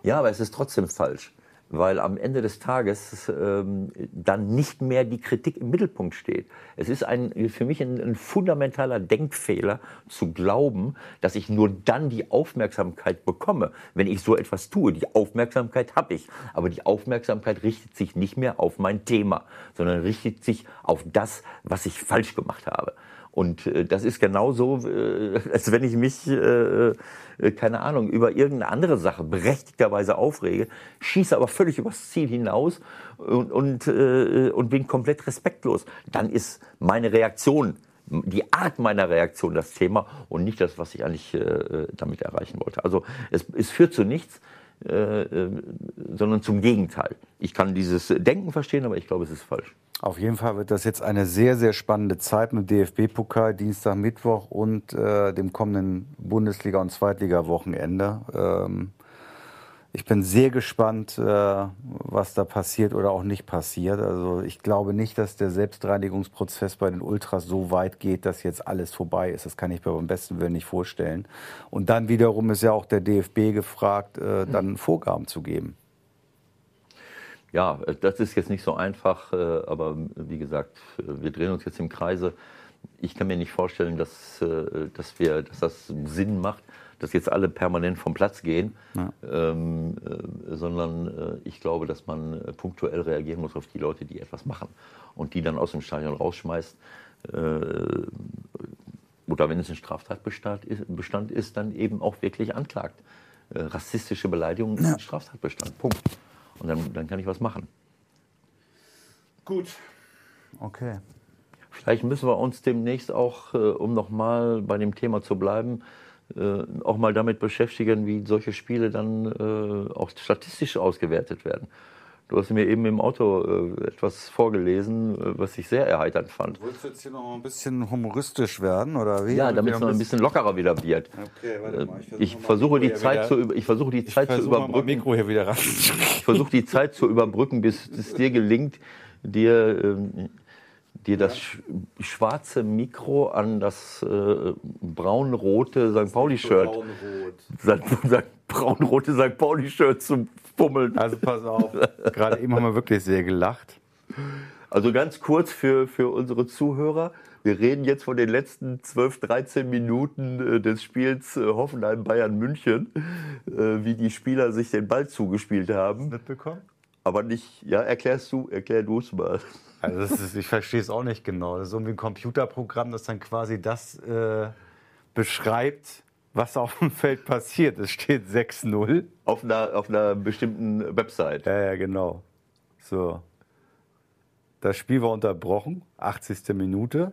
Ja, aber es ist trotzdem falsch, weil am Ende des Tages ähm, dann nicht mehr die Kritik im Mittelpunkt steht. Es ist ein, für mich ein, ein, fundamentaler Denkfehler zu glauben, dass ich nur dann die Aufmerksamkeit bekomme, wenn ich so etwas tue. Die Aufmerksamkeit habe ich, aber die Aufmerksamkeit richtet sich nicht mehr auf mein Thema, sondern richtet sich auf das, was ich falsch gemacht habe. Und äh, das ist genauso, äh, als wenn ich mich, äh, äh, keine Ahnung, über irgendeine andere Sache berechtigterweise aufrege, schieße aber völlig übers Ziel hinaus und, und, äh, und bin komplett respektlos. Dann ist meine Reaktion, die Art meiner Reaktion das Thema und nicht das, was ich eigentlich äh, damit erreichen wollte. Also es, es führt zu nichts. Äh, äh, sondern zum Gegenteil. Ich kann dieses Denken verstehen, aber ich glaube, es ist falsch. Auf jeden Fall wird das jetzt eine sehr, sehr spannende Zeit mit DFB-Pokal, Dienstag, Mittwoch und äh, dem kommenden Bundesliga- und Zweitliga-Wochenende. Ähm, ich bin sehr gespannt, äh, was da passiert oder auch nicht passiert. Also ich glaube nicht, dass der Selbstreinigungsprozess bei den Ultras so weit geht, dass jetzt alles vorbei ist. Das kann ich mir beim besten Willen nicht vorstellen. Und dann wiederum ist ja auch der DFB gefragt, äh, dann Vorgaben zu geben. Ja, das ist jetzt nicht so einfach, äh, aber wie gesagt, wir drehen uns jetzt im Kreise. Ich kann mir nicht vorstellen, dass, äh, dass, wir, dass das Sinn macht, dass jetzt alle permanent vom Platz gehen, ja. ähm, äh, sondern äh, ich glaube, dass man punktuell reagieren muss auf die Leute, die etwas machen und die dann aus dem Stadion rausschmeißt. Äh, oder wenn es ein Straftatbestand ist, Bestand ist, dann eben auch wirklich anklagt. Äh, rassistische Beleidigung ja. ist ein Straftatbestand. Punkt. Und dann, dann kann ich was machen. Gut. Okay. Vielleicht müssen wir uns demnächst auch, äh, um nochmal bei dem Thema zu bleiben, äh, auch mal damit beschäftigen, wie solche Spiele dann äh, auch statistisch ausgewertet werden. Du hast mir eben im Auto äh, etwas vorgelesen, äh, was ich sehr erheiternd fand. Du willst jetzt hier noch ein bisschen humoristisch werden, oder wie? Ja, damit es noch ein bisschen lockerer wieder wird. Okay, warte mal. Ich, versuche die Zeit zu ich versuche die Zeit zu überbrücken. Mikro hier wieder ran. ich versuche die Zeit zu überbrücken, bis es dir gelingt, dir ähm, dir das sch schwarze Mikro an das äh, braunrote St. Pauli-Shirt, braunrote St. Pauli-Shirt zu fummeln. Also pass auf, gerade eben haben wir wirklich sehr gelacht. Also ganz kurz für, für unsere Zuhörer. Wir reden jetzt von den letzten 12, 13 Minuten äh, des Spiels äh, Hoffenheim-Bayern München, äh, wie die Spieler sich den Ball zugespielt haben. Mitbekommen? Aber nicht, ja, erklärst du, erklär du es mal. Also ist, ich verstehe es auch nicht genau. Das ist irgendwie ein Computerprogramm, das dann quasi das äh, beschreibt, was auf dem Feld passiert. Es steht 6-0. Auf einer, auf einer bestimmten Website. Ja, ja, genau. So. Das Spiel war unterbrochen, 80. Minute.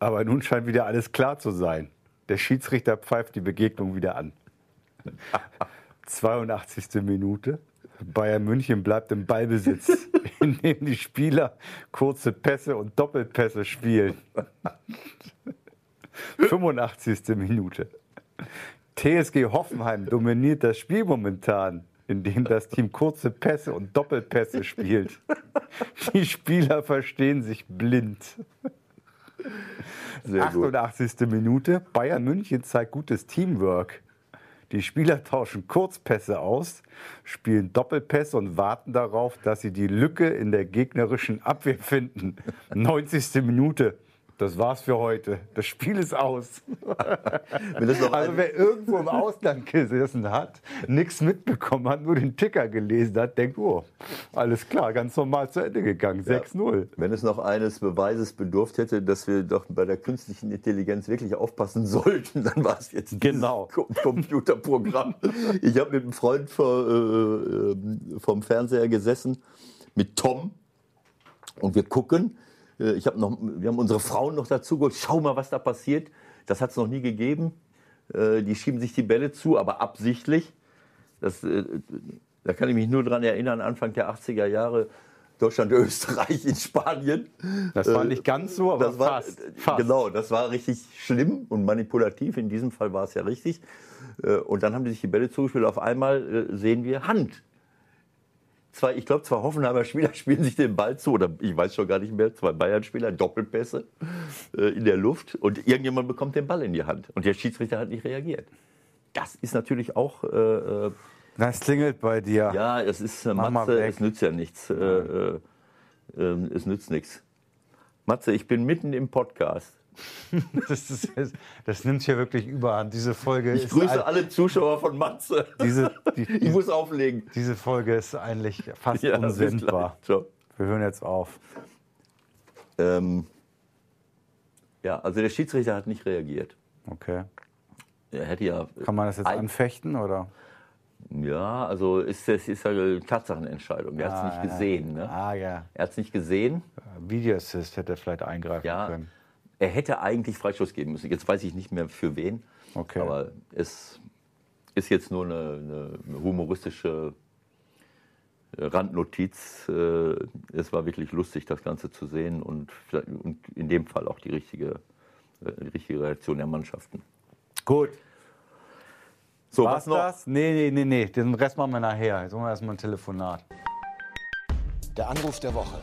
Aber nun scheint wieder alles klar zu sein. Der Schiedsrichter pfeift die Begegnung wieder an. 82. Minute. Bayern München bleibt im Ballbesitz, indem die Spieler kurze Pässe und Doppelpässe spielen. 85. Minute. TSG Hoffenheim dominiert das Spiel momentan, indem das Team kurze Pässe und Doppelpässe spielt. Die Spieler verstehen sich blind. Sehr 88. Gut. Minute. Bayern München zeigt gutes Teamwork. Die Spieler tauschen Kurzpässe aus, spielen Doppelpässe und warten darauf, dass sie die Lücke in der gegnerischen Abwehr finden. 90. Minute. Das war's für heute. Das Spiel ist aus. also wer irgendwo im Ausland gesessen hat, nichts mitbekommen hat, nur den Ticker gelesen hat, denkt, oh, alles klar, ganz normal zu Ende gegangen, ja. 6-0. Wenn es noch eines Beweises bedurft hätte, dass wir doch bei der künstlichen Intelligenz wirklich aufpassen sollten, dann war es jetzt genau Computerprogramm. ich habe mit einem Freund vor, äh, äh, vom Fernseher gesessen, mit Tom, und wir gucken ich hab noch, wir haben unsere Frauen noch dazu geholt. Schau mal, was da passiert. Das hat es noch nie gegeben. Äh, die schieben sich die Bälle zu, aber absichtlich. Das, äh, da kann ich mich nur daran erinnern, Anfang der 80er Jahre, Deutschland, Österreich in Spanien. Das war nicht ganz so, aber das war, fast, fast. Genau, das war richtig schlimm und manipulativ. In diesem Fall war es ja richtig. Und dann haben die sich die Bälle zugespielt. Auf einmal sehen wir Hand zwei, ich glaube, zwei Hoffenheimer Spieler spielen sich den Ball zu, oder ich weiß schon gar nicht mehr, zwei Bayern-Spieler, Doppelpässe äh, in der Luft und irgendjemand bekommt den Ball in die Hand und der Schiedsrichter hat nicht reagiert. Das ist natürlich auch. Äh, äh das klingelt bei dir. Ja, es ist äh, Matze, es nützt ja nichts. Äh, äh, ähm, es nützt nichts. Matze, ich bin mitten im Podcast. Das, ist, das, nimmt hier wirklich überhand. Diese Folge ich grüße ein, alle Zuschauer von Matze. Diese, die, ich muss auflegen. Diese Folge ist eigentlich fast ja, unsendbar. Wir hören jetzt auf. Ähm, ja, also der Schiedsrichter hat nicht reagiert. Okay. Er hätte ja. Kann man das jetzt anfechten oder? Ja, also ist das ist eine Tatsachenentscheidung. Er ah, hat es nicht gesehen. Ne? Ah, ja. Er hat es nicht gesehen. Videoassist hätte vielleicht eingreifen ja, können. Er hätte eigentlich Freistoß geben müssen. Jetzt weiß ich nicht mehr für wen. Okay. Aber es ist jetzt nur eine, eine humoristische Randnotiz. Äh, es war wirklich lustig, das Ganze zu sehen und, in dem Fall auch die richtige, äh, die richtige Reaktion der Mannschaften. Gut. So, War's was noch? Das? Nee, nee, nee, nee. Den Rest machen wir nachher. Jetzt machen wir erstmal ein Telefonat. Der Anruf der Woche.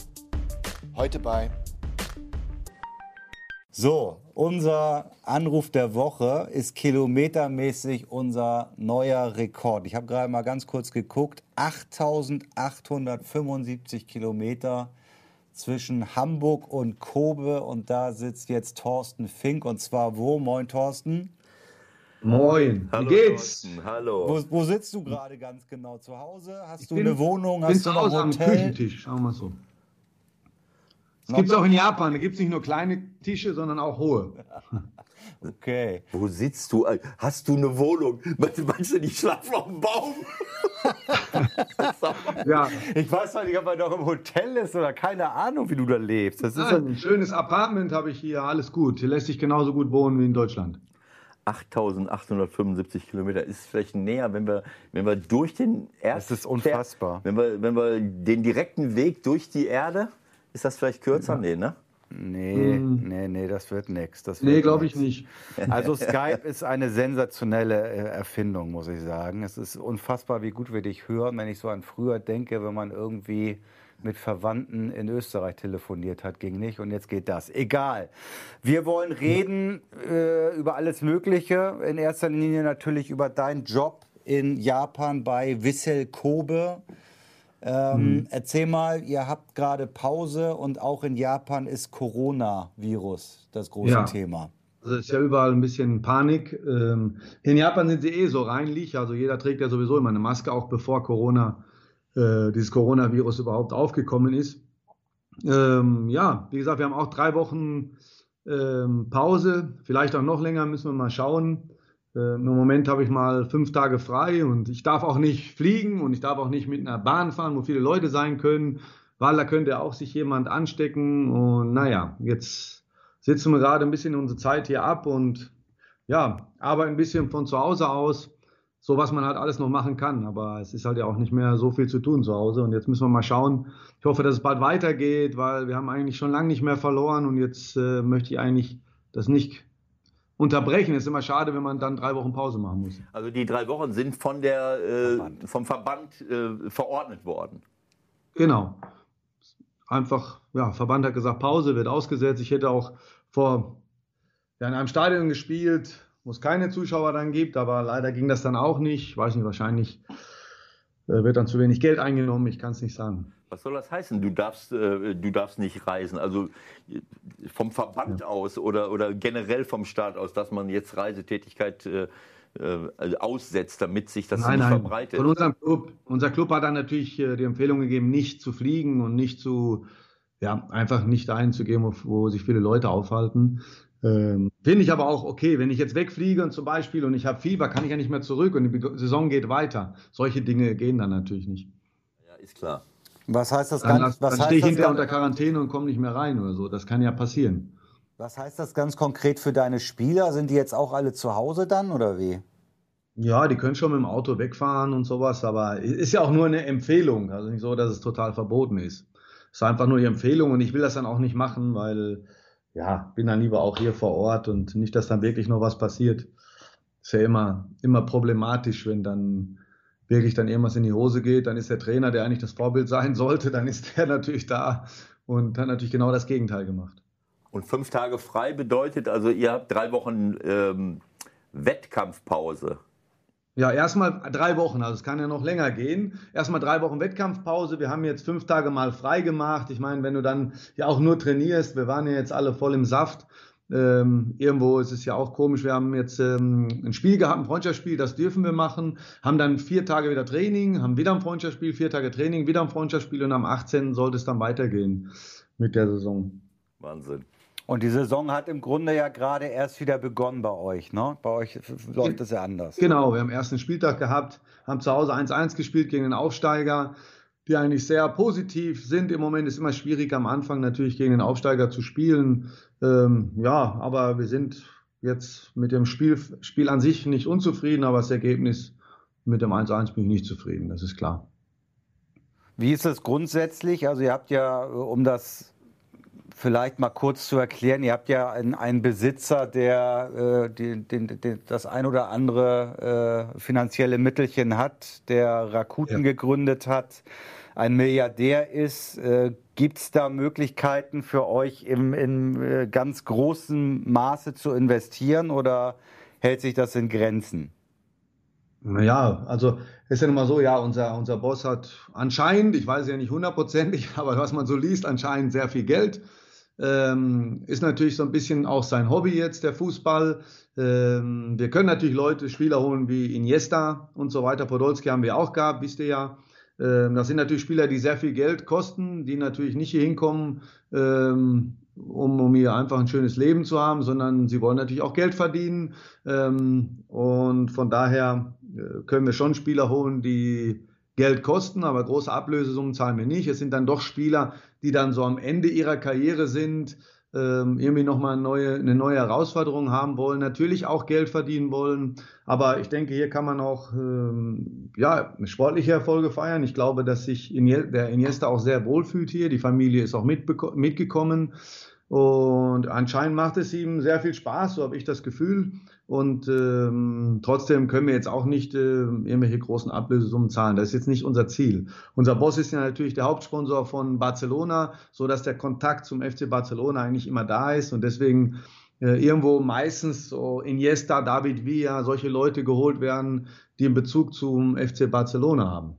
Heute bei so, unser Anruf der Woche ist kilometermäßig unser neuer Rekord. Ich habe gerade mal ganz kurz geguckt. 8875 Kilometer zwischen Hamburg und Kobe und da sitzt jetzt Thorsten Fink und zwar wo? Moin Thorsten. Moin, Hallo, wie geht's? Thorsten. Hallo. Wo, wo, sitzt du gerade ganz genau? Zu Hause? Hast ich du bin, eine Wohnung? Hast bin du ein Hotel? Am Küchentisch, schauen wir mal so. Das gibt es auch in Japan. Da gibt es nicht nur kleine Tische, sondern auch hohe. Okay. Wo sitzt du? Hast du eine Wohnung? Meinst du, die schlafen auf dem Baum? ja. Ich weiß zwar nicht, ob er noch im Hotel ist oder keine Ahnung, wie du da lebst. Das ist Nein, ein schönes Apartment habe ich hier, alles gut. Hier lässt sich genauso gut wohnen wie in Deutschland. 8875 Kilometer ist vielleicht näher, wenn wir, wenn wir durch den Erd Das ist unfassbar. Wenn wir, wenn wir den direkten Weg durch die Erde ist das vielleicht kürzer? Ja. Nee, ne? Nee, hm. nee, nee, das wird nichts. Nee, glaube ich nicht. Also Skype ist eine sensationelle äh, Erfindung, muss ich sagen. Es ist unfassbar, wie gut wir dich hören, wenn ich so an früher denke, wenn man irgendwie mit Verwandten in Österreich telefoniert hat, ging nicht und jetzt geht das. Egal. Wir wollen reden äh, über alles Mögliche. In erster Linie natürlich über deinen Job in Japan bei Wissel Kobe. Ähm, hm. Erzähl mal, ihr habt gerade Pause und auch in Japan ist Coronavirus das große ja. Thema. Also ist ja überall ein bisschen Panik. Ähm, in Japan sind sie eh so reinlich, also jeder trägt ja sowieso immer eine Maske, auch bevor Corona, äh, dieses Coronavirus überhaupt aufgekommen ist. Ähm, ja, wie gesagt, wir haben auch drei Wochen ähm, Pause, vielleicht auch noch länger, müssen wir mal schauen. Äh, Im Moment habe ich mal fünf Tage frei und ich darf auch nicht fliegen und ich darf auch nicht mit einer Bahn fahren, wo viele Leute sein können, weil da könnte auch sich jemand anstecken. Und naja, jetzt sitzen wir gerade ein bisschen unsere Zeit hier ab und ja, arbeiten ein bisschen von zu Hause aus, so was man halt alles noch machen kann. Aber es ist halt ja auch nicht mehr so viel zu tun zu Hause. Und jetzt müssen wir mal schauen. Ich hoffe, dass es bald weitergeht, weil wir haben eigentlich schon lange nicht mehr verloren und jetzt äh, möchte ich eigentlich das nicht unterbrechen. Es ist immer schade, wenn man dann drei Wochen Pause machen muss. Also die drei Wochen sind von der, äh, vom Verband äh, verordnet worden. Genau. Einfach, ja, Verband hat gesagt, Pause wird ausgesetzt. Ich hätte auch vor ja, in einem Stadion gespielt, wo es keine Zuschauer dann gibt, aber leider ging das dann auch nicht. Ich weiß nicht, wahrscheinlich äh, wird dann zu wenig Geld eingenommen, ich kann es nicht sagen. Was soll das heißen? Du darfst, äh, du darfst nicht reisen. Also vom Verband ja. aus oder, oder generell vom Staat aus, dass man jetzt Reisetätigkeit äh, äh aussetzt, damit sich das nein, nicht nein. verbreitet. Von unserem Club. Unser Club hat dann natürlich äh, die Empfehlung gegeben, nicht zu fliegen und nicht zu, ja, einfach nicht dahin zu gehen, wo, wo sich viele Leute aufhalten. Ähm, Finde ich aber auch okay, wenn ich jetzt wegfliege und zum Beispiel und ich habe Fieber, kann ich ja nicht mehr zurück und die Saison geht weiter. Solche Dinge gehen dann natürlich nicht. Ja, ist klar. Was heißt das dann, ganz? Was dann stehe ich hinterher unter Quarantäne und komme nicht mehr rein oder so. Das kann ja passieren. Was heißt das ganz konkret für deine Spieler? Sind die jetzt auch alle zu Hause dann oder wie? Ja, die können schon mit dem Auto wegfahren und sowas, aber ist ja auch nur eine Empfehlung. Also nicht so, dass es total verboten ist. Es ist einfach nur die Empfehlung und ich will das dann auch nicht machen, weil ja, bin dann lieber auch hier vor Ort und nicht, dass dann wirklich noch was passiert. Ist ja immer, immer problematisch, wenn dann wirklich dann irgendwas in die Hose geht, dann ist der Trainer, der eigentlich das Vorbild sein sollte, dann ist der natürlich da und hat natürlich genau das Gegenteil gemacht. Und fünf Tage frei bedeutet also, ihr habt drei Wochen ähm, Wettkampfpause. Ja, erstmal drei Wochen, also es kann ja noch länger gehen. Erstmal drei Wochen Wettkampfpause. Wir haben jetzt fünf Tage mal frei gemacht. Ich meine, wenn du dann ja auch nur trainierst, wir waren ja jetzt alle voll im Saft. Ähm, irgendwo ist es ja auch komisch. Wir haben jetzt ähm, ein Spiel gehabt, ein Freundschaftsspiel, das dürfen wir machen. Haben dann vier Tage wieder Training, haben wieder ein Freundschaftsspiel, vier Tage Training, wieder ein Freundschaftsspiel und am 18. sollte es dann weitergehen mit der Saison. Wahnsinn. Und die Saison hat im Grunde ja gerade erst wieder begonnen bei euch, ne? Bei euch läuft es ja anders. Genau, wir haben ersten Spieltag gehabt, haben zu Hause 1-1 gespielt gegen den Aufsteiger, die eigentlich sehr positiv sind. Im Moment ist immer schwierig am Anfang natürlich gegen den Aufsteiger zu spielen. Ähm, ja, aber wir sind jetzt mit dem Spiel, Spiel an sich nicht unzufrieden, aber das Ergebnis mit dem 1-1 bin ich nicht zufrieden, das ist klar. Wie ist es grundsätzlich? Also ihr habt ja, um das vielleicht mal kurz zu erklären, ihr habt ja einen, einen Besitzer, der äh, den, den, den, das ein oder andere äh, finanzielle Mittelchen hat, der Rakuten ja. gegründet hat, ein Milliardär ist. Äh, Gibt es da Möglichkeiten für euch im, in äh, ganz großem Maße zu investieren oder hält sich das in Grenzen? Naja, also ist ja immer so, ja, unser, unser Boss hat anscheinend, ich weiß ja nicht hundertprozentig, aber was man so liest, anscheinend sehr viel Geld. Ähm, ist natürlich so ein bisschen auch sein Hobby jetzt, der Fußball. Ähm, wir können natürlich Leute, Spieler holen wie Iniesta und so weiter. Podolski haben wir auch gehabt, wisst ihr ja. Ähm, das sind natürlich Spieler, die sehr viel Geld kosten, die natürlich nicht hier hinkommen, ähm, um, um hier einfach ein schönes Leben zu haben, sondern sie wollen natürlich auch Geld verdienen. Ähm, und von daher äh, können wir schon Spieler holen, die Geld kosten, aber große Ablösesummen zahlen wir nicht. Es sind dann doch Spieler, die dann so am Ende ihrer Karriere sind, ähm, irgendwie nochmal eine neue, eine neue Herausforderung haben wollen, natürlich auch Geld verdienen wollen. Aber ich denke, hier kann man auch ähm, ja, sportliche Erfolge feiern. Ich glaube, dass sich der Iniesta auch sehr wohlfühlt hier. Die Familie ist auch mitgekommen. Und anscheinend macht es ihm sehr viel Spaß, so habe ich das Gefühl. Und ähm, trotzdem können wir jetzt auch nicht äh, irgendwelche großen Ablösesummen zahlen. Das ist jetzt nicht unser Ziel. Unser Boss ist ja natürlich der Hauptsponsor von Barcelona, so dass der Kontakt zum FC Barcelona eigentlich immer da ist und deswegen äh, irgendwo meistens so Iniesta, David Villa, solche Leute geholt werden, die einen Bezug zum FC Barcelona haben.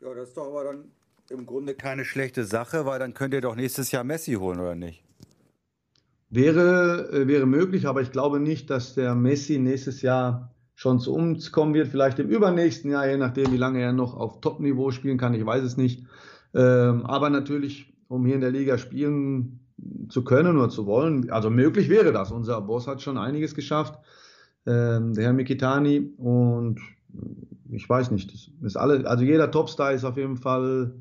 Ja, das ist doch aber dann im Grunde keine schlechte Sache, weil dann könnt ihr doch nächstes Jahr Messi holen, oder nicht? Wäre, äh, wäre möglich, aber ich glaube nicht, dass der Messi nächstes Jahr schon zu uns kommen wird. Vielleicht im übernächsten Jahr, je nachdem, wie lange er noch auf Top-Niveau spielen kann. Ich weiß es nicht. Ähm, aber natürlich, um hier in der Liga spielen zu können oder zu wollen, also möglich wäre das. Unser Boss hat schon einiges geschafft. ähm, der Herr Mikitani. Und ich weiß nicht, das ist alle, also jeder Topstar ist auf jeden Fall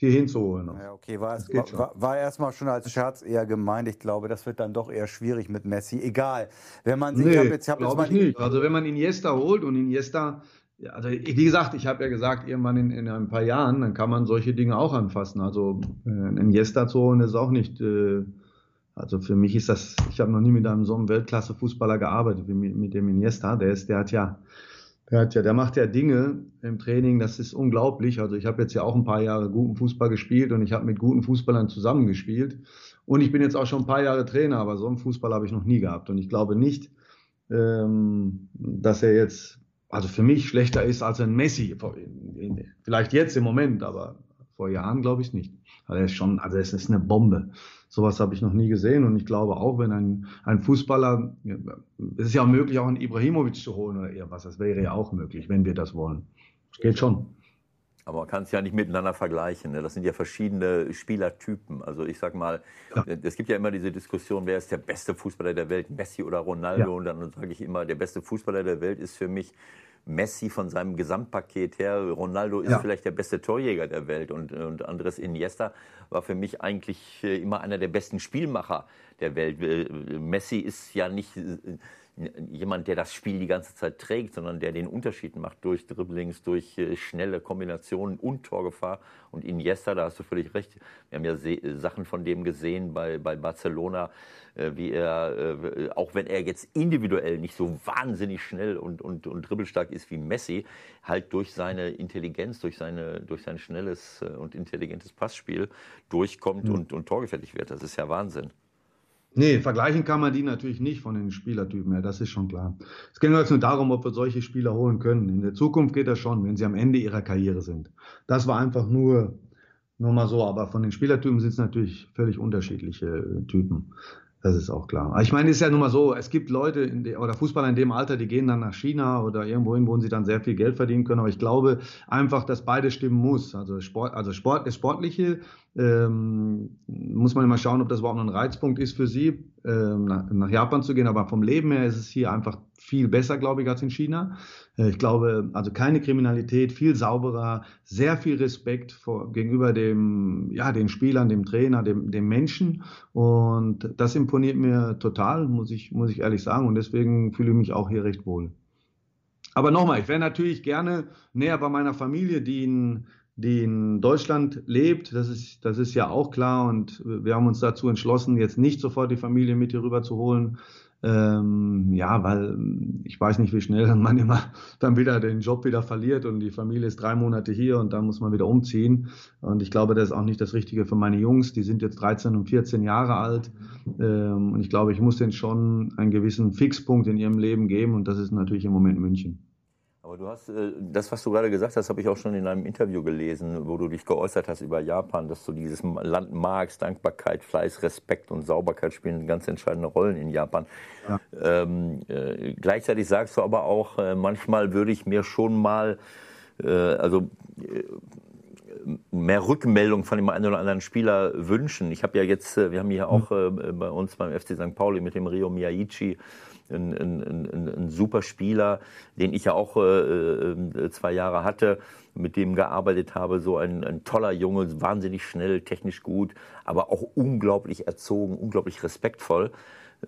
hier hinzuholen. Ja, okay, war, es, war, war erstmal schon als Scherz eher gemeint. Ich glaube, das wird dann doch eher schwierig mit Messi. Egal. Wenn man sich, nee, ich jetzt, hab jetzt mal ich nicht. Also wenn man Iniesta holt und Iniesta, ja, also wie gesagt, ich habe ja gesagt, irgendwann in, in, ein paar Jahren, dann kann man solche Dinge auch anfassen. Also äh, Iniesta zu holen ist auch nicht, äh, also für mich ist das, ich habe noch nie mit einem so einem Weltklasse-Fußballer gearbeitet wie mit, mit dem Iniesta. Der ist, der hat ja der, hat ja, der macht ja Dinge im Training, das ist unglaublich. Also ich habe jetzt ja auch ein paar Jahre guten Fußball gespielt und ich habe mit guten Fußballern zusammengespielt. Und ich bin jetzt auch schon ein paar Jahre Trainer, aber so einen Fußball habe ich noch nie gehabt. Und ich glaube nicht, ähm, dass er jetzt, also für mich schlechter ist als ein Messi. Vielleicht jetzt im Moment, aber vor Jahren glaube ich nicht. Also er ist schon, also es ist eine Bombe. Sowas habe ich noch nie gesehen und ich glaube auch, wenn ein, ein Fußballer, es ist ja auch möglich, auch einen Ibrahimovic zu holen oder eher was, das wäre ja auch möglich, wenn wir das wollen. Das geht schon. Aber man kann es ja nicht miteinander vergleichen. Ne? Das sind ja verschiedene Spielertypen. Also ich sag mal, ja. es gibt ja immer diese Diskussion, wer ist der beste Fußballer der Welt, Messi oder Ronaldo? Ja. Und dann sage ich immer, der beste Fußballer der Welt ist für mich Messi von seinem Gesamtpaket her. Ronaldo ist ja. vielleicht der beste Torjäger der Welt und, und Andres Iniesta war für mich eigentlich äh, immer einer der besten Spielmacher der Welt. Äh, Messi ist ja nicht äh, jemand, der das Spiel die ganze Zeit trägt, sondern der den Unterschied macht durch Dribblings, durch äh, schnelle Kombinationen und Torgefahr. Und Iniesta, da hast du völlig recht. Wir haben ja Sachen von dem gesehen bei, bei Barcelona, äh, wie er, äh, auch wenn er jetzt individuell nicht so wahnsinnig schnell und, und, und dribbelstark ist wie Messi, halt durch seine Intelligenz, durch, seine, durch sein schnelles und intelligentes Passspiel durchkommt mhm. und, und torgefährlich wird. Das ist ja Wahnsinn. Nee, vergleichen kann man die natürlich nicht von den Spielertypen her, das ist schon klar. Es geht jetzt nur darum, ob wir solche Spieler holen können. In der Zukunft geht das schon, wenn sie am Ende ihrer Karriere sind. Das war einfach nur, nur mal so, aber von den Spielertypen sind es natürlich völlig unterschiedliche äh, Typen. Das ist auch klar. Ich meine, es ist ja nun mal so, es gibt Leute de, oder Fußballer in dem Alter, die gehen dann nach China oder irgendwo hin, wo sie dann sehr viel Geld verdienen können. Aber ich glaube einfach, dass beide stimmen muss. Also Sport, also Sport, das Sportliche ähm, muss man immer schauen, ob das überhaupt noch ein Reizpunkt ist für sie, ähm, nach, nach, Japan zu gehen. Aber vom Leben her ist es hier einfach viel besser, glaube ich, als in China. Äh, ich glaube, also keine Kriminalität, viel sauberer, sehr viel Respekt vor, gegenüber dem, ja, den Spielern, dem Trainer, dem, dem Menschen. Und das imponiert mir total, muss ich, muss ich ehrlich sagen. Und deswegen fühle ich mich auch hier recht wohl. Aber nochmal, ich wäre natürlich gerne näher bei meiner Familie, die in die in Deutschland lebt. Das ist, das ist ja auch klar. Und wir haben uns dazu entschlossen, jetzt nicht sofort die Familie mit hier rüber zu holen. Ähm, ja, weil ich weiß nicht, wie schnell man immer dann wieder den Job wieder verliert und die Familie ist drei Monate hier und dann muss man wieder umziehen. Und ich glaube, das ist auch nicht das Richtige für meine Jungs. Die sind jetzt 13 und 14 Jahre alt. Ähm, und ich glaube, ich muss denen schon einen gewissen Fixpunkt in ihrem Leben geben und das ist natürlich im Moment München. Aber du hast, äh, das, was du gerade gesagt hast, habe ich auch schon in einem Interview gelesen, wo du dich geäußert hast über Japan, dass du dieses Land magst, Dankbarkeit, Fleiß, Respekt und Sauberkeit spielen ganz entscheidende Rollen in Japan. Ja. Ähm, äh, gleichzeitig sagst du aber auch, äh, manchmal würde ich mir schon mal, äh, also äh, mehr Rückmeldung von dem einen oder anderen Spieler wünschen. Ich habe ja jetzt, äh, wir haben hier auch bei uns beim FC St. Pauli mit dem Rio Miyaichi ein, ein, ein, ein super Spieler, den ich ja auch äh, äh, zwei Jahre hatte, mit dem gearbeitet habe. So ein, ein toller Junge, wahnsinnig schnell, technisch gut, aber auch unglaublich erzogen, unglaublich respektvoll.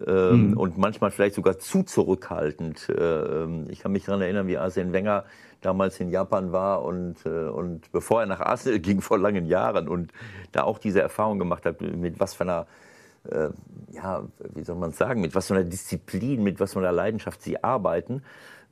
Ähm, mhm. Und manchmal vielleicht sogar zu zurückhaltend. Ähm, ich kann mich daran erinnern, wie Arsene Wenger damals in Japan war und, äh, und bevor er nach Arsenal ging vor langen Jahren und da auch diese Erfahrung gemacht hat, mit was für einer äh, ja, wie soll man sagen, mit was für einer Disziplin, mit was für einer Leidenschaft sie arbeiten.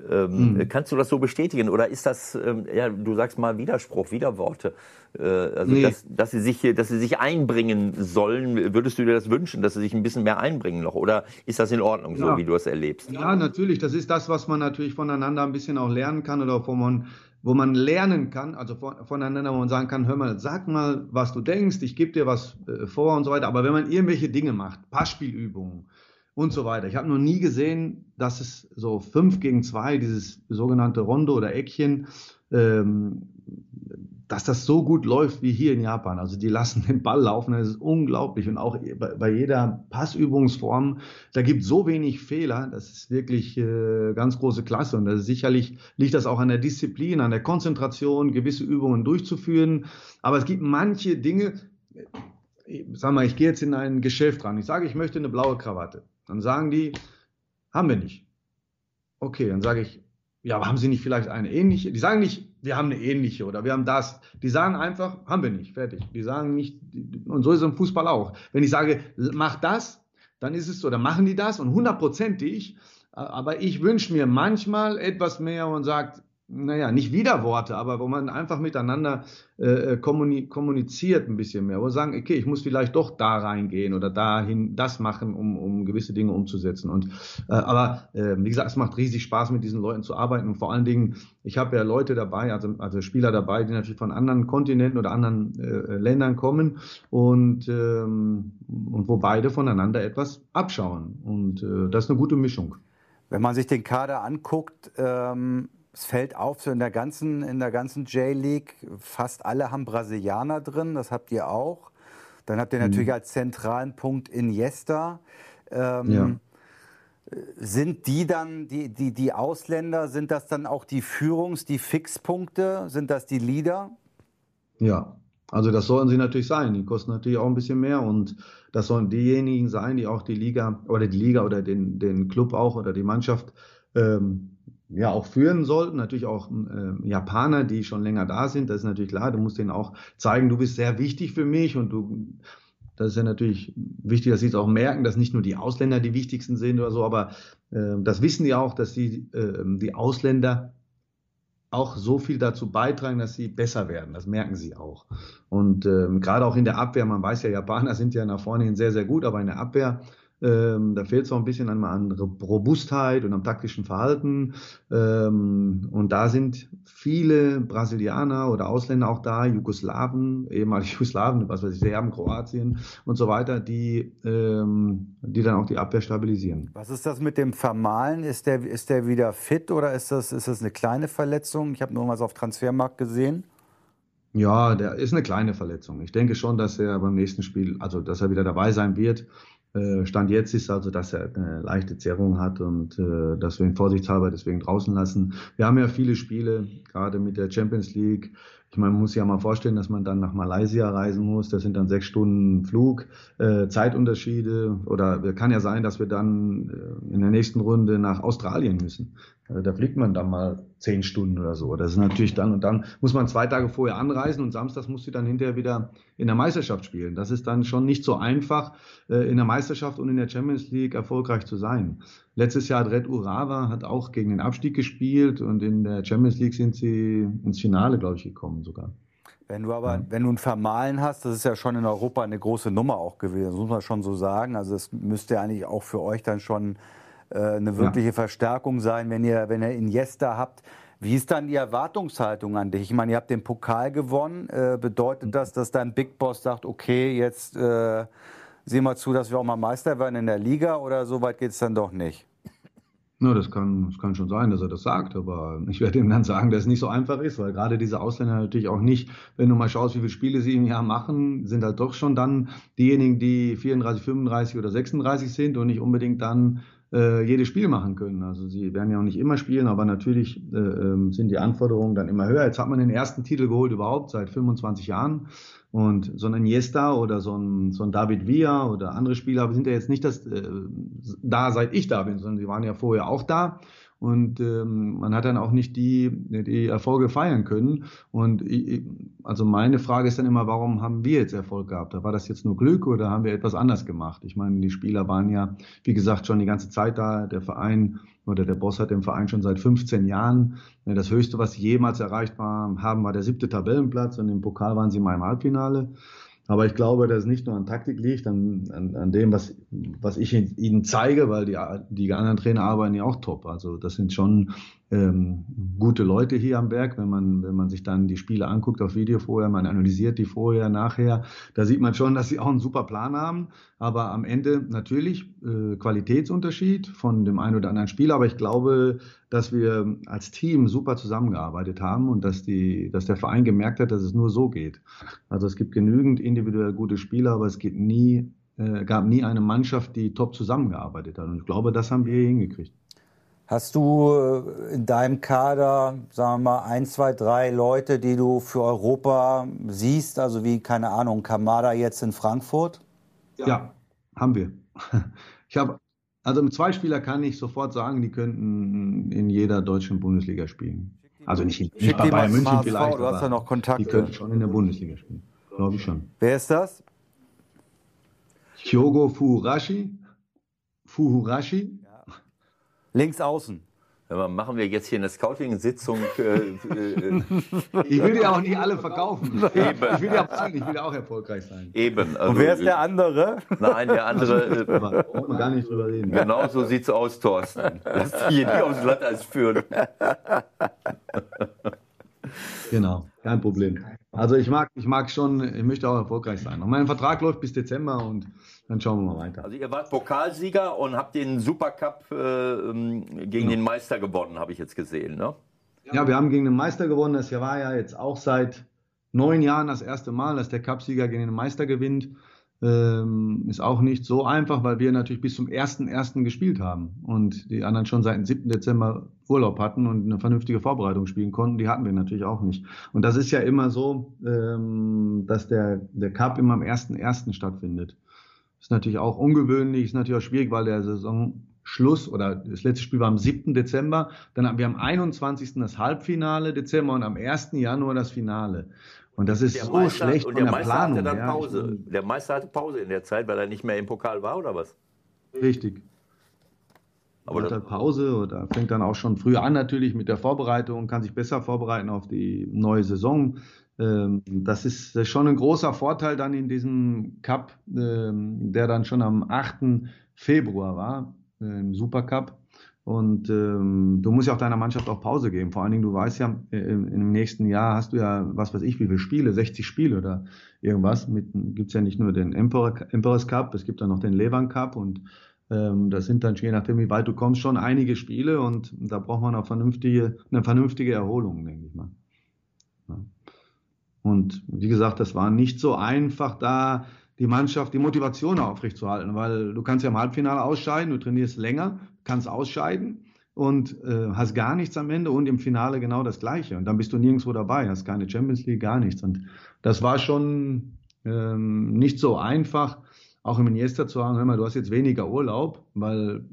Ähm, mhm. Kannst du das so bestätigen oder ist das, ähm, ja, du sagst mal Widerspruch, Widerworte, äh, also nee. dass, dass, sie sich, dass sie sich einbringen sollen? Würdest du dir das wünschen, dass sie sich ein bisschen mehr einbringen noch oder ist das in Ordnung, ja. so wie du es erlebst? Ja, natürlich. Das ist das, was man natürlich voneinander ein bisschen auch lernen kann oder wo man wo man lernen kann, also voneinander, wo man sagen kann, hör mal, sag mal, was du denkst, ich gebe dir was äh, vor und so weiter. Aber wenn man irgendwelche Dinge macht, Passspielübungen und so weiter. Ich habe noch nie gesehen, dass es so fünf gegen zwei, dieses sogenannte Rondo oder Eckchen, ähm, dass das so gut läuft wie hier in Japan. Also die lassen den Ball laufen, das ist unglaublich. Und auch bei, jeder Passübungsform, da gibt so wenig Fehler, das ist wirklich äh, ganz große Klasse. Und das sicherlich liegt das auch an der Disziplin, an der Konzentration, gewisse Übungen durchzuführen. Aber es gibt manche Dinge, sag mal, ich gehe jetzt in ein Geschäft ran, ich sage, ich möchte eine blaue Krawatte. Dann sagen die, haben wir nicht. Okay, dann sage ich, ja, aber haben Sie nicht vielleicht eine ähnliche? Die sagen nicht, wir haben eine ähnliche oder wir haben das. Die sagen einfach, haben wir nicht, fertig. Die sagen nicht, und so ist es im Fußball auch. Wenn ich sage, mach das, dann ist es so, dann machen die das und hundertprozentig. Aber ich wünsche mir manchmal etwas mehr und sagt, naja, nicht Widerworte, aber wo man einfach miteinander äh, kommuniziert ein bisschen mehr, wo man sagen, okay, ich muss vielleicht doch da reingehen oder dahin das machen, um, um gewisse Dinge umzusetzen. Und äh, aber äh, wie gesagt, es macht riesig Spaß, mit diesen Leuten zu arbeiten und vor allen Dingen, ich habe ja Leute dabei, also, also Spieler dabei, die natürlich von anderen Kontinenten oder anderen äh, Ländern kommen und, ähm, und wo beide voneinander etwas abschauen. Und äh, das ist eine gute Mischung. Wenn man sich den Kader anguckt, ähm es fällt auf, so in der ganzen, in der ganzen J-League, fast alle haben Brasilianer drin, das habt ihr auch. Dann habt ihr natürlich mhm. als zentralen Punkt Iniesta. Ähm, ja. Sind die dann, die, die, die Ausländer, sind das dann auch die Führungs-, die Fixpunkte? Sind das die Leader? Ja, also das sollen sie natürlich sein. Die kosten natürlich auch ein bisschen mehr und das sollen diejenigen sein, die auch die Liga oder die Liga oder den, den Club auch oder die Mannschaft ähm, ja auch führen sollten. Natürlich auch äh, Japaner, die schon länger da sind. Das ist natürlich klar. Du musst denen auch zeigen, du bist sehr wichtig für mich und du das ist ja natürlich wichtig, dass sie es auch merken, dass nicht nur die Ausländer die wichtigsten sind oder so, aber äh, das wissen die auch, dass die, äh, die Ausländer auch so viel dazu beitragen, dass sie besser werden. Das merken sie auch. Und ähm, gerade auch in der Abwehr, man weiß ja, Japaner sind ja nach vorne hin sehr, sehr gut, aber in der Abwehr ähm, da fehlt es auch ein bisschen an, an Robustheit und am taktischen Verhalten. Ähm, und da sind viele Brasilianer oder Ausländer auch da, Jugoslawen, ehemalige Jugoslawen, was weiß ich, Serben, Kroatien und so weiter, die, ähm, die dann auch die Abwehr stabilisieren. Was ist das mit dem Vermalen? Ist der, ist der wieder fit oder ist das, ist das eine kleine Verletzung? Ich habe nur was auf Transfermarkt gesehen. Ja, der ist eine kleine Verletzung. Ich denke schon, dass er beim nächsten Spiel, also dass er wieder dabei sein wird. Äh, Stand jetzt ist also, dass er eine leichte Zerrung hat und äh, dass wir ihn vorsichtshalber deswegen draußen lassen. Wir haben ja viele Spiele, gerade mit der Champions League. Ich meine, man muss sich ja mal vorstellen, dass man dann nach Malaysia reisen muss. Das sind dann sechs Stunden Flug, äh, Zeitunterschiede. Oder kann ja sein, dass wir dann äh, in der nächsten Runde nach Australien müssen. Äh, da fliegt man dann mal zehn Stunden oder so. Das ist natürlich dann und dann muss man zwei Tage vorher anreisen und samstags muss sie dann hinterher wieder in der Meisterschaft spielen. Das ist dann schon nicht so einfach, äh, in der Meisterschaft und in der Champions League erfolgreich zu sein. Letztes Jahr hat Red Urawa hat auch gegen den Abstieg gespielt und in der Champions League sind sie ins Finale, glaube ich, gekommen sogar. Wenn du aber, ja. wenn du ein Vermalen hast, das ist ja schon in Europa eine große Nummer auch gewesen, das muss man schon so sagen. Also es müsste eigentlich auch für euch dann schon eine wirkliche ja. Verstärkung sein, wenn ihr, wenn ihr Iniesta habt. Wie ist dann die Erwartungshaltung an dich? Ich meine, ihr habt den Pokal gewonnen. Äh, bedeutet das, dass dein Big Boss sagt, okay, jetzt äh, sehen wir zu, dass wir auch mal Meister werden in der Liga oder so weit geht es dann doch nicht? No, das kann, das kann schon sein, dass er das sagt, aber ich werde ihm dann sagen, dass es nicht so einfach ist, weil gerade diese Ausländer natürlich auch nicht, wenn du mal schaust, wie viele Spiele sie im Jahr machen, sind halt doch schon dann diejenigen, die 34, 35 oder 36 sind und nicht unbedingt dann äh, jedes Spiel machen können. Also sie werden ja auch nicht immer spielen, aber natürlich äh, ähm, sind die Anforderungen dann immer höher. Jetzt hat man den ersten Titel geholt überhaupt seit 25 Jahren. Und so ein Iniesta oder so ein, so ein David Villa oder andere Spieler sind ja jetzt nicht das, äh, da, seit ich da bin, sondern sie waren ja vorher auch da. Und ähm, man hat dann auch nicht die, die Erfolge feiern können. Und ich, also meine Frage ist dann immer, warum haben wir jetzt Erfolg gehabt? War das jetzt nur Glück oder haben wir etwas anders gemacht? Ich meine, die Spieler waren ja, wie gesagt, schon die ganze Zeit da. Der Verein oder der Boss hat den Verein schon seit 15 Jahren. Das höchste, was sie jemals erreicht haben, war der siebte Tabellenplatz und im Pokal waren sie mal im Halbfinale. Aber ich glaube, dass es nicht nur an Taktik liegt, an, an, an dem, was, was ich ihnen zeige, weil die, die anderen Trainer arbeiten ja auch top. Also das sind schon ähm, gute Leute hier am Berg, wenn man, wenn man sich dann die Spiele anguckt auf Video vorher, man analysiert die vorher, nachher, da sieht man schon, dass sie auch einen super Plan haben. Aber am Ende natürlich äh, Qualitätsunterschied von dem einen oder anderen Spieler. Aber ich glaube, dass wir als Team super zusammengearbeitet haben und dass, die, dass der Verein gemerkt hat, dass es nur so geht. Also es gibt genügend individuell gute Spieler, aber es geht nie, äh, gab nie eine Mannschaft, die top zusammengearbeitet hat. Und ich glaube, das haben wir hingekriegt. Hast du äh, in deinem Kader, sagen wir mal, ein, zwei, drei Leute, die du für Europa siehst, also wie, keine Ahnung, Kamada jetzt in Frankfurt? Ja, ja haben wir. Ich habe, also mit zwei Spieler kann ich sofort sagen, die könnten in jeder deutschen Bundesliga spielen. Also nicht, in, nicht bei Bayern München HSV, vielleicht, du hast ja noch Kontakte. die könnten schon in der Bundesliga spielen. Glaube ich schon. Wer ist das? Hyogo Fuhurashi. Fuhurashi. Links außen. Machen wir jetzt hier eine Scouting-Sitzung. Äh, äh, ich will ja auch nicht alle verkaufen. Eben. Ich will ja auch, ich will auch erfolgreich sein. Eben. Also, Und wer ist der andere? Nein, der andere. Da brauchen wir gar nicht drüber reden. Genau so sieht es aus, Thorsten. Lass dich hier nicht aufs Glatteis führen. Genau, kein Problem. Also ich mag, ich mag schon, ich möchte auch erfolgreich sein. Und mein Vertrag läuft bis Dezember und dann schauen wir mal weiter. Also ihr wart Pokalsieger und habt den Supercup äh, ähm, gegen genau. den Meister gewonnen, habe ich jetzt gesehen, ne? Ja, wir haben gegen den Meister gewonnen. Das war ja jetzt auch seit neun Jahren das erste Mal, dass der Cupsieger gegen den Meister gewinnt. Ähm, ist auch nicht so einfach, weil wir natürlich bis zum 1.1. gespielt haben und die anderen schon seit dem 7. Dezember Urlaub hatten und eine vernünftige Vorbereitung spielen konnten. Die hatten wir natürlich auch nicht. Und das ist ja immer so, ähm, dass der, der Cup immer am 1.1. stattfindet. Ist natürlich auch ungewöhnlich, ist natürlich auch schwierig, weil der Saisonschluss oder das letzte Spiel war am 7. Dezember. Dann haben wir am 21. das Halbfinale Dezember und am 1. Januar das Finale. Und das ist der so Meister, schlecht und der der Meister Planung. Hatte dann Pause. Ja, der Meister hatte Pause in der Zeit, weil er nicht mehr im Pokal war, oder was? Richtig. Aber hat halt Pause oder fängt dann auch schon früher an natürlich mit der Vorbereitung, kann sich besser vorbereiten auf die neue Saison. Ähm, das ist schon ein großer Vorteil dann in diesem Cup, ähm, der dann schon am 8. Februar war, im Supercup. Und ähm, du musst ja auch deiner Mannschaft auch Pause geben. Vor allen Dingen, du weißt ja, im nächsten Jahr hast du ja, was weiß ich, wie viele Spiele, 60 Spiele oder irgendwas. Gibt es ja nicht nur den Emperor, Emperors Cup, es gibt dann noch den Levan Cup und ähm, das sind dann, je nachdem, wie weit du kommst, schon einige Spiele und da braucht man auch vernünftige, eine vernünftige Erholung, denke ich mal. Ja. Und wie gesagt, das war nicht so einfach, da die Mannschaft, die Motivation aufrechtzuerhalten, weil du kannst ja im Halbfinale ausscheiden, du trainierst länger, kannst ausscheiden und äh, hast gar nichts am Ende und im Finale genau das Gleiche. Und dann bist du nirgendwo dabei, hast keine Champions League, gar nichts. Und das war schon ähm, nicht so einfach, auch im Iniesta zu sagen, hör mal, du hast jetzt weniger Urlaub, weil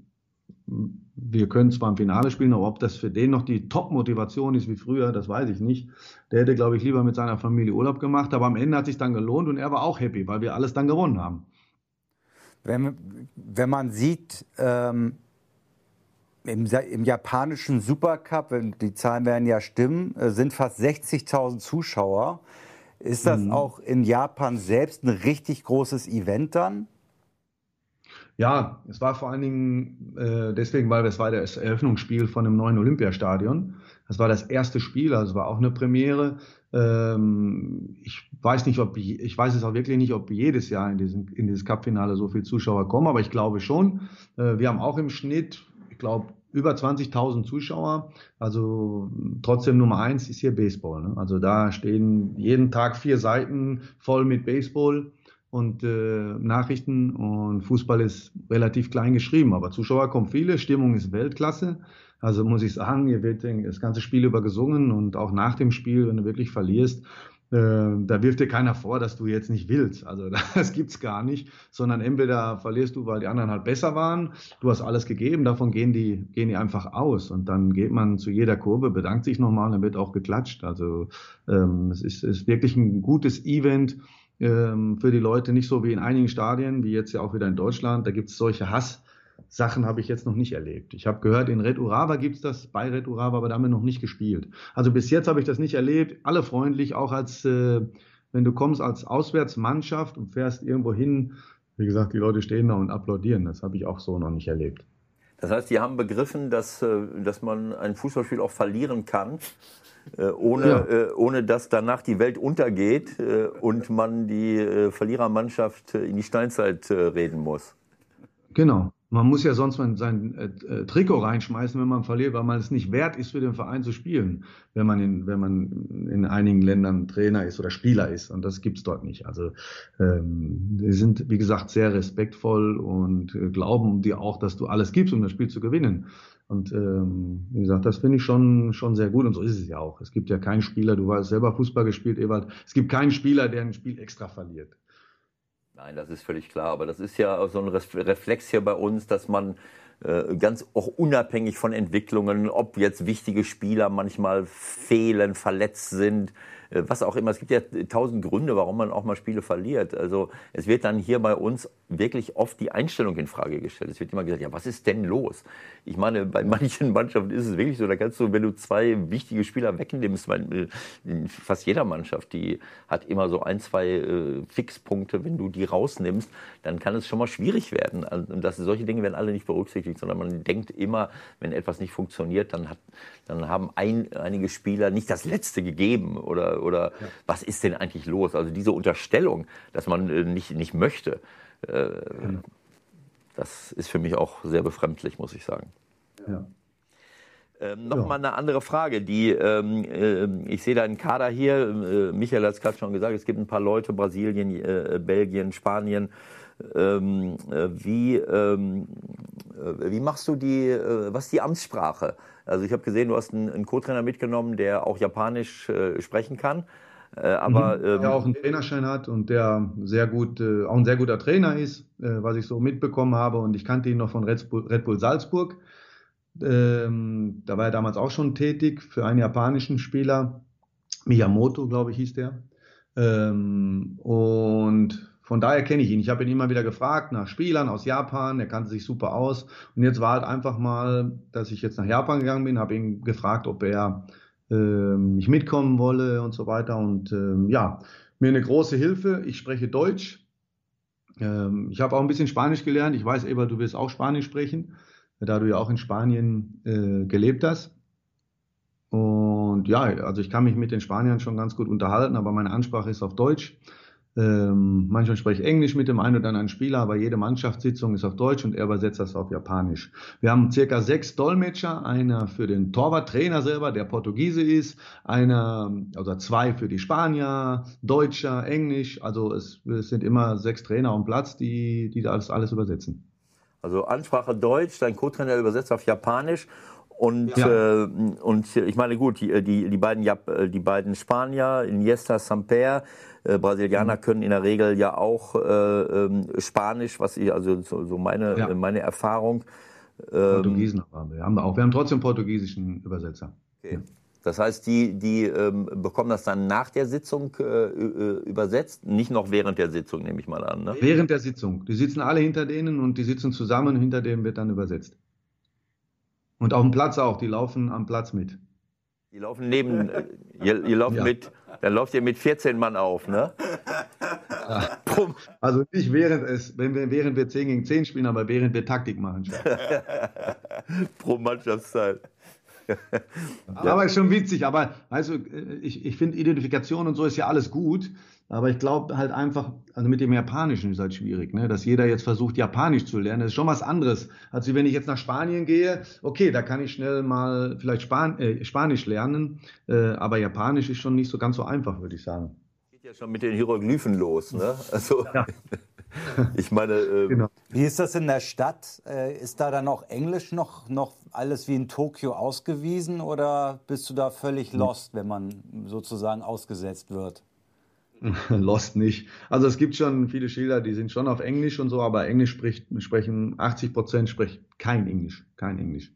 wir können zwar im Finale spielen, aber ob das für den noch die Top-Motivation ist wie früher, das weiß ich nicht. Der hätte, glaube ich, lieber mit seiner Familie Urlaub gemacht, aber am Ende hat sich dann gelohnt und er war auch happy, weil wir alles dann gewonnen haben. Wenn, wenn man sieht, ähm, im, im, japanischen Supercup, die Zahlen werden ja stimmen, äh, sind fast 60.000 Zuschauer. Ist das mhm. auch in Japan selbst ein richtig großes Event dann? Ja, es war vor allen Dingen äh, deswegen, weil es war das Eröffnungsspiel von dem neuen Olympiastadion. Das war das erste Spiel, also war auch eine Premiere. Ähm, ich weiß nicht, ob ich, ich weiß es auch wirklich nicht, ob jedes Jahr in, diesen, in dieses Cup-Finale so viele Zuschauer kommen, aber ich glaube schon. Äh, wir haben auch im Schnitt, ich glaube, über 20.000 Zuschauer. Also trotzdem Nummer eins ist hier Baseball. Ne? Also da stehen jeden Tag vier Seiten voll mit Baseball und äh, Nachrichten und Fußball ist relativ klein geschrieben, aber Zuschauer kommen viele, Stimmung ist Weltklasse. Also muss ich sagen, hier wird das ganze Spiel über gesungen und auch nach dem Spiel, wenn du wirklich verlierst, äh, da wirft dir keiner vor, dass du jetzt nicht willst. Also das gibt's gar nicht, sondern entweder verlierst du, weil die anderen halt besser waren, du hast alles gegeben, davon gehen die, gehen die einfach aus und dann geht man zu jeder Kurve, bedankt sich nochmal, dann wird auch geklatscht. Also ähm, es ist, ist wirklich ein gutes Event ähm, für die Leute, nicht so wie in einigen Stadien, wie jetzt ja auch wieder in Deutschland. Da gibt es solche Hass-Sachen, habe ich jetzt noch nicht erlebt. Ich habe gehört, in Red Urava gibt es das, bei Red Urava, aber damit noch nicht gespielt. Also bis jetzt habe ich das nicht erlebt. Alle freundlich, auch als, äh, wenn du kommst als Auswärtsmannschaft und fährst irgendwo hin. Wie gesagt, die Leute stehen da und applaudieren. Das habe ich auch so noch nicht erlebt. Das heißt, die haben begriffen, dass, äh, dass man ein Fußballspiel auch verlieren kann, äh, ohne, ja. Äh, ohne dass danach die Welt untergeht und man die Verlierermannschaft in die Steinzeit reden muss. Genau. Man muss ja sonst mal sein äh, Trikot reinschmeißen, wenn man verliert, weil man es nicht wert ist, für den Verein zu spielen, wenn man in, wenn man in einigen Ländern Trainer ist oder Spieler ist. Und das gibt's dort nicht. Also ähm, die sind, wie gesagt, sehr respektvoll und äh, glauben dir auch, dass du alles gibst, um das Spiel zu gewinnen. Und ähm, wie gesagt, das finde ich schon, schon sehr gut. Und so ist es ja auch. Es gibt ja keinen Spieler, du hast selber Fußball gespielt, Ewald, es gibt keinen Spieler, der ein Spiel extra verliert. Nein, das ist völlig klar. Aber das ist ja so ein Reflex hier bei uns, dass man äh, ganz auch unabhängig von Entwicklungen, ob jetzt wichtige Spieler manchmal fehlen, verletzt sind, was auch immer. Es gibt ja tausend Gründe, warum man auch mal Spiele verliert. Also es wird dann hier bei uns wirklich oft die Einstellung in Frage gestellt. Es wird immer gesagt, ja, was ist denn los? Ich meine, bei manchen Mannschaften ist es wirklich so, da kannst du, wenn du zwei wichtige Spieler wegnimmst, äh, fast jeder Mannschaft, die hat immer so ein, zwei äh, Fixpunkte, wenn du die rausnimmst, dann kann es schon mal schwierig werden. Und das, solche Dinge werden alle nicht berücksichtigt, sondern man denkt immer, wenn etwas nicht funktioniert, dann, hat, dann haben ein, einige Spieler nicht das Letzte gegeben oder oder, ja. was ist denn eigentlich los? Also diese Unterstellung, dass man äh, nicht, nicht möchte, äh, genau. das ist für mich auch sehr befremdlich, muss ich sagen. Ja. Ähm, Nochmal ja. eine andere Frage, die ähm, äh, ich sehe da einen Kader hier. Äh, Michael hat es gerade schon gesagt, es gibt ein paar Leute, Brasilien, äh, Belgien, Spanien. Ähm, äh, wie, ähm, äh, wie machst du die, was ist die Amtssprache? Also ich habe gesehen, du hast einen, einen Co-Trainer mitgenommen, der auch Japanisch äh, sprechen kann. Äh, aber, mhm. ähm, der auch einen Trainerschein hat und der sehr gut, äh, auch ein sehr guter Trainer ist, äh, was ich so mitbekommen habe. Und ich kannte ihn noch von Red Bull, Red Bull Salzburg. Ähm, da war er damals auch schon tätig für einen japanischen Spieler. Miyamoto, glaube ich, hieß der. Ähm, und von daher kenne ich ihn. Ich habe ihn immer wieder gefragt nach Spielern aus Japan. Er kannte sich super aus. Und jetzt war halt einfach mal, dass ich jetzt nach Japan gegangen bin, habe ihn gefragt, ob er äh, mich mitkommen wolle und so weiter. Und ähm, ja, mir eine große Hilfe. Ich spreche Deutsch. Ähm, ich habe auch ein bisschen Spanisch gelernt. Ich weiß, Eva, du wirst auch Spanisch sprechen, da du ja auch in Spanien äh, gelebt hast. Und ja, also ich kann mich mit den Spaniern schon ganz gut unterhalten, aber meine Ansprache ist auf Deutsch. Ähm, manchmal spreche ich Englisch mit dem einen oder anderen Spieler, aber jede Mannschaftssitzung ist auf Deutsch und er übersetzt das auf Japanisch. Wir haben circa sechs Dolmetscher, einer für den Torwarttrainer selber, der Portugiese ist, einer oder zwei für die Spanier, Deutscher, Englisch. Also es, es sind immer sechs Trainer am Platz, die, die das alles übersetzen. Also Ansprache Deutsch, dein Co-Trainer übersetzt auf Japanisch und, ja. äh, und ich meine, gut, die, die, die, beiden, die beiden Spanier, Iniesta, Samper, äh, Brasilianer mhm. können in der Regel ja auch äh, ähm, Spanisch, was ich, also so, so meine, ja. meine Erfahrung. Ähm, Portugiesen haben wir. Haben wir auch. Wir haben trotzdem portugiesischen Übersetzer. Okay. Ja. Das heißt, die, die ähm, bekommen das dann nach der Sitzung äh, übersetzt, nicht noch während der Sitzung, nehme ich mal an. Ne? Während der Sitzung. Die sitzen alle hinter denen und die sitzen zusammen und hinter denen wird dann übersetzt. Und auf dem Platz auch, die laufen am Platz mit. Die laufen neben, äh, ihr, ihr lauft ja. mit, dann lauft ihr mit 14 Mann auf, ne? Ja. Also nicht während es, wenn wir, während wir 10 gegen 10 spielen, aber während wir Taktik machen. Pro Mannschaftszeit. aber ist schon witzig, aber also ich, ich finde Identifikation und so ist ja alles gut, aber ich glaube halt einfach, also mit dem Japanischen ist halt schwierig, ne? dass jeder jetzt versucht, Japanisch zu lernen. Das ist schon was anderes, als wenn ich jetzt nach Spanien gehe. Okay, da kann ich schnell mal vielleicht Span äh, Spanisch lernen, äh, aber Japanisch ist schon nicht so ganz so einfach, würde ich sagen. Geht ja schon mit den Hieroglyphen los, ne? Also. Ja. Ich meine, äh, genau. wie ist das in der Stadt? Äh, ist da dann auch Englisch noch, noch alles wie in Tokio ausgewiesen oder bist du da völlig hm. lost, wenn man sozusagen ausgesetzt wird? Lost nicht. Also es gibt schon viele Schilder, die sind schon auf Englisch und so, aber Englisch spricht, sprechen 80 Prozent sprechen kein Englisch, kein Englisch.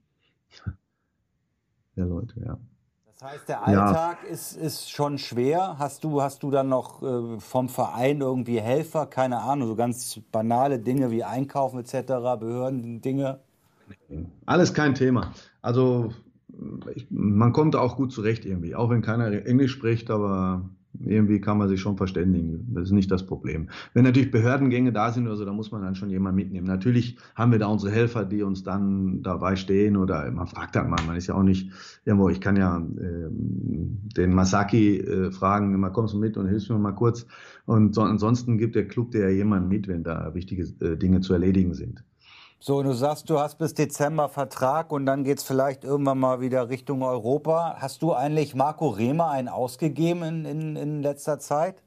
ja, Leute, ja. Das heißt, der Alltag ja. ist, ist schon schwer. Hast du, hast du dann noch äh, vom Verein irgendwie Helfer? Keine Ahnung, so ganz banale Dinge wie Einkaufen etc., Behörden-Dinge? Alles kein Thema. Also ich, man kommt auch gut zurecht irgendwie, auch wenn keiner Englisch spricht, aber irgendwie kann man sich schon verständigen. Das ist nicht das Problem. Wenn natürlich Behördengänge da sind oder so, dann muss man dann schon jemanden mitnehmen. Natürlich haben wir da unsere Helfer, die uns dann dabei stehen oder man fragt dann mal, man ist ja auch nicht irgendwo, ich kann ja äh, den Masaki äh, fragen, mal kommst du mit und hilfst mir mal kurz. Und so, ansonsten gibt der Club dir ja jemanden mit, wenn da wichtige äh, Dinge zu erledigen sind. So, du sagst, du hast bis Dezember Vertrag und dann geht es vielleicht irgendwann mal wieder Richtung Europa. Hast du eigentlich Marco Rehmer einen ausgegeben in, in, in letzter Zeit?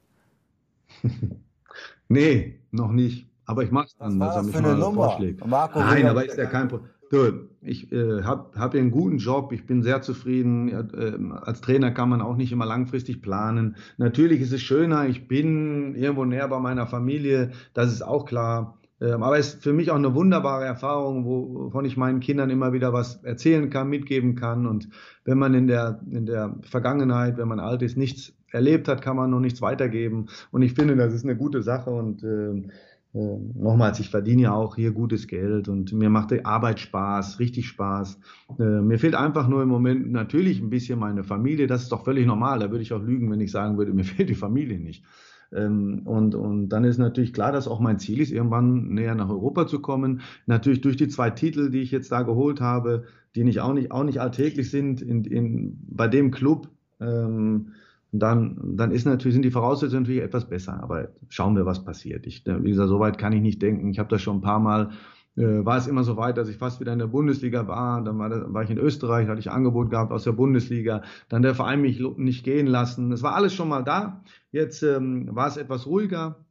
nee, noch nicht. Aber ich mache es dann, Was dass er mich mal Nummer? vorschlägt. Marco Nein, Rehmer aber ist ja kein Problem. Du, ich äh, habe hab hier einen guten Job, ich bin sehr zufrieden. Äh, als Trainer kann man auch nicht immer langfristig planen. Natürlich ist es schöner, ich bin irgendwo näher bei meiner Familie, das ist auch klar. Ähm, aber es ist für mich auch eine wunderbare Erfahrung, wovon ich meinen Kindern immer wieder was erzählen kann, mitgeben kann. Und wenn man in der, in der Vergangenheit, wenn man alt ist, nichts erlebt hat, kann man noch nichts weitergeben. Und ich finde, das ist eine gute Sache. Und äh, nochmals, ich verdiene ja auch hier gutes Geld und mir macht die Arbeit Spaß, richtig Spaß. Äh, mir fehlt einfach nur im Moment natürlich ein bisschen meine Familie. Das ist doch völlig normal. Da würde ich auch lügen, wenn ich sagen würde, mir fehlt die Familie nicht. Ähm, und, und dann ist natürlich klar, dass auch mein Ziel ist, irgendwann näher nach Europa zu kommen. Natürlich durch die zwei Titel, die ich jetzt da geholt habe, die nicht auch nicht, auch nicht alltäglich sind in, in, bei dem Club. Ähm, dann, dann ist natürlich, sind die Voraussetzungen natürlich etwas besser. Aber schauen wir, was passiert. Ich, wie gesagt, so weit kann ich nicht denken. Ich habe das schon ein paar Mal war es immer so weit, dass ich fast wieder in der Bundesliga war. Dann war, das, war ich in Österreich, hatte ich Angebot gehabt aus der Bundesliga. Dann der Verein mich nicht gehen lassen. Es war alles schon mal da. Jetzt ähm, war es etwas ruhiger.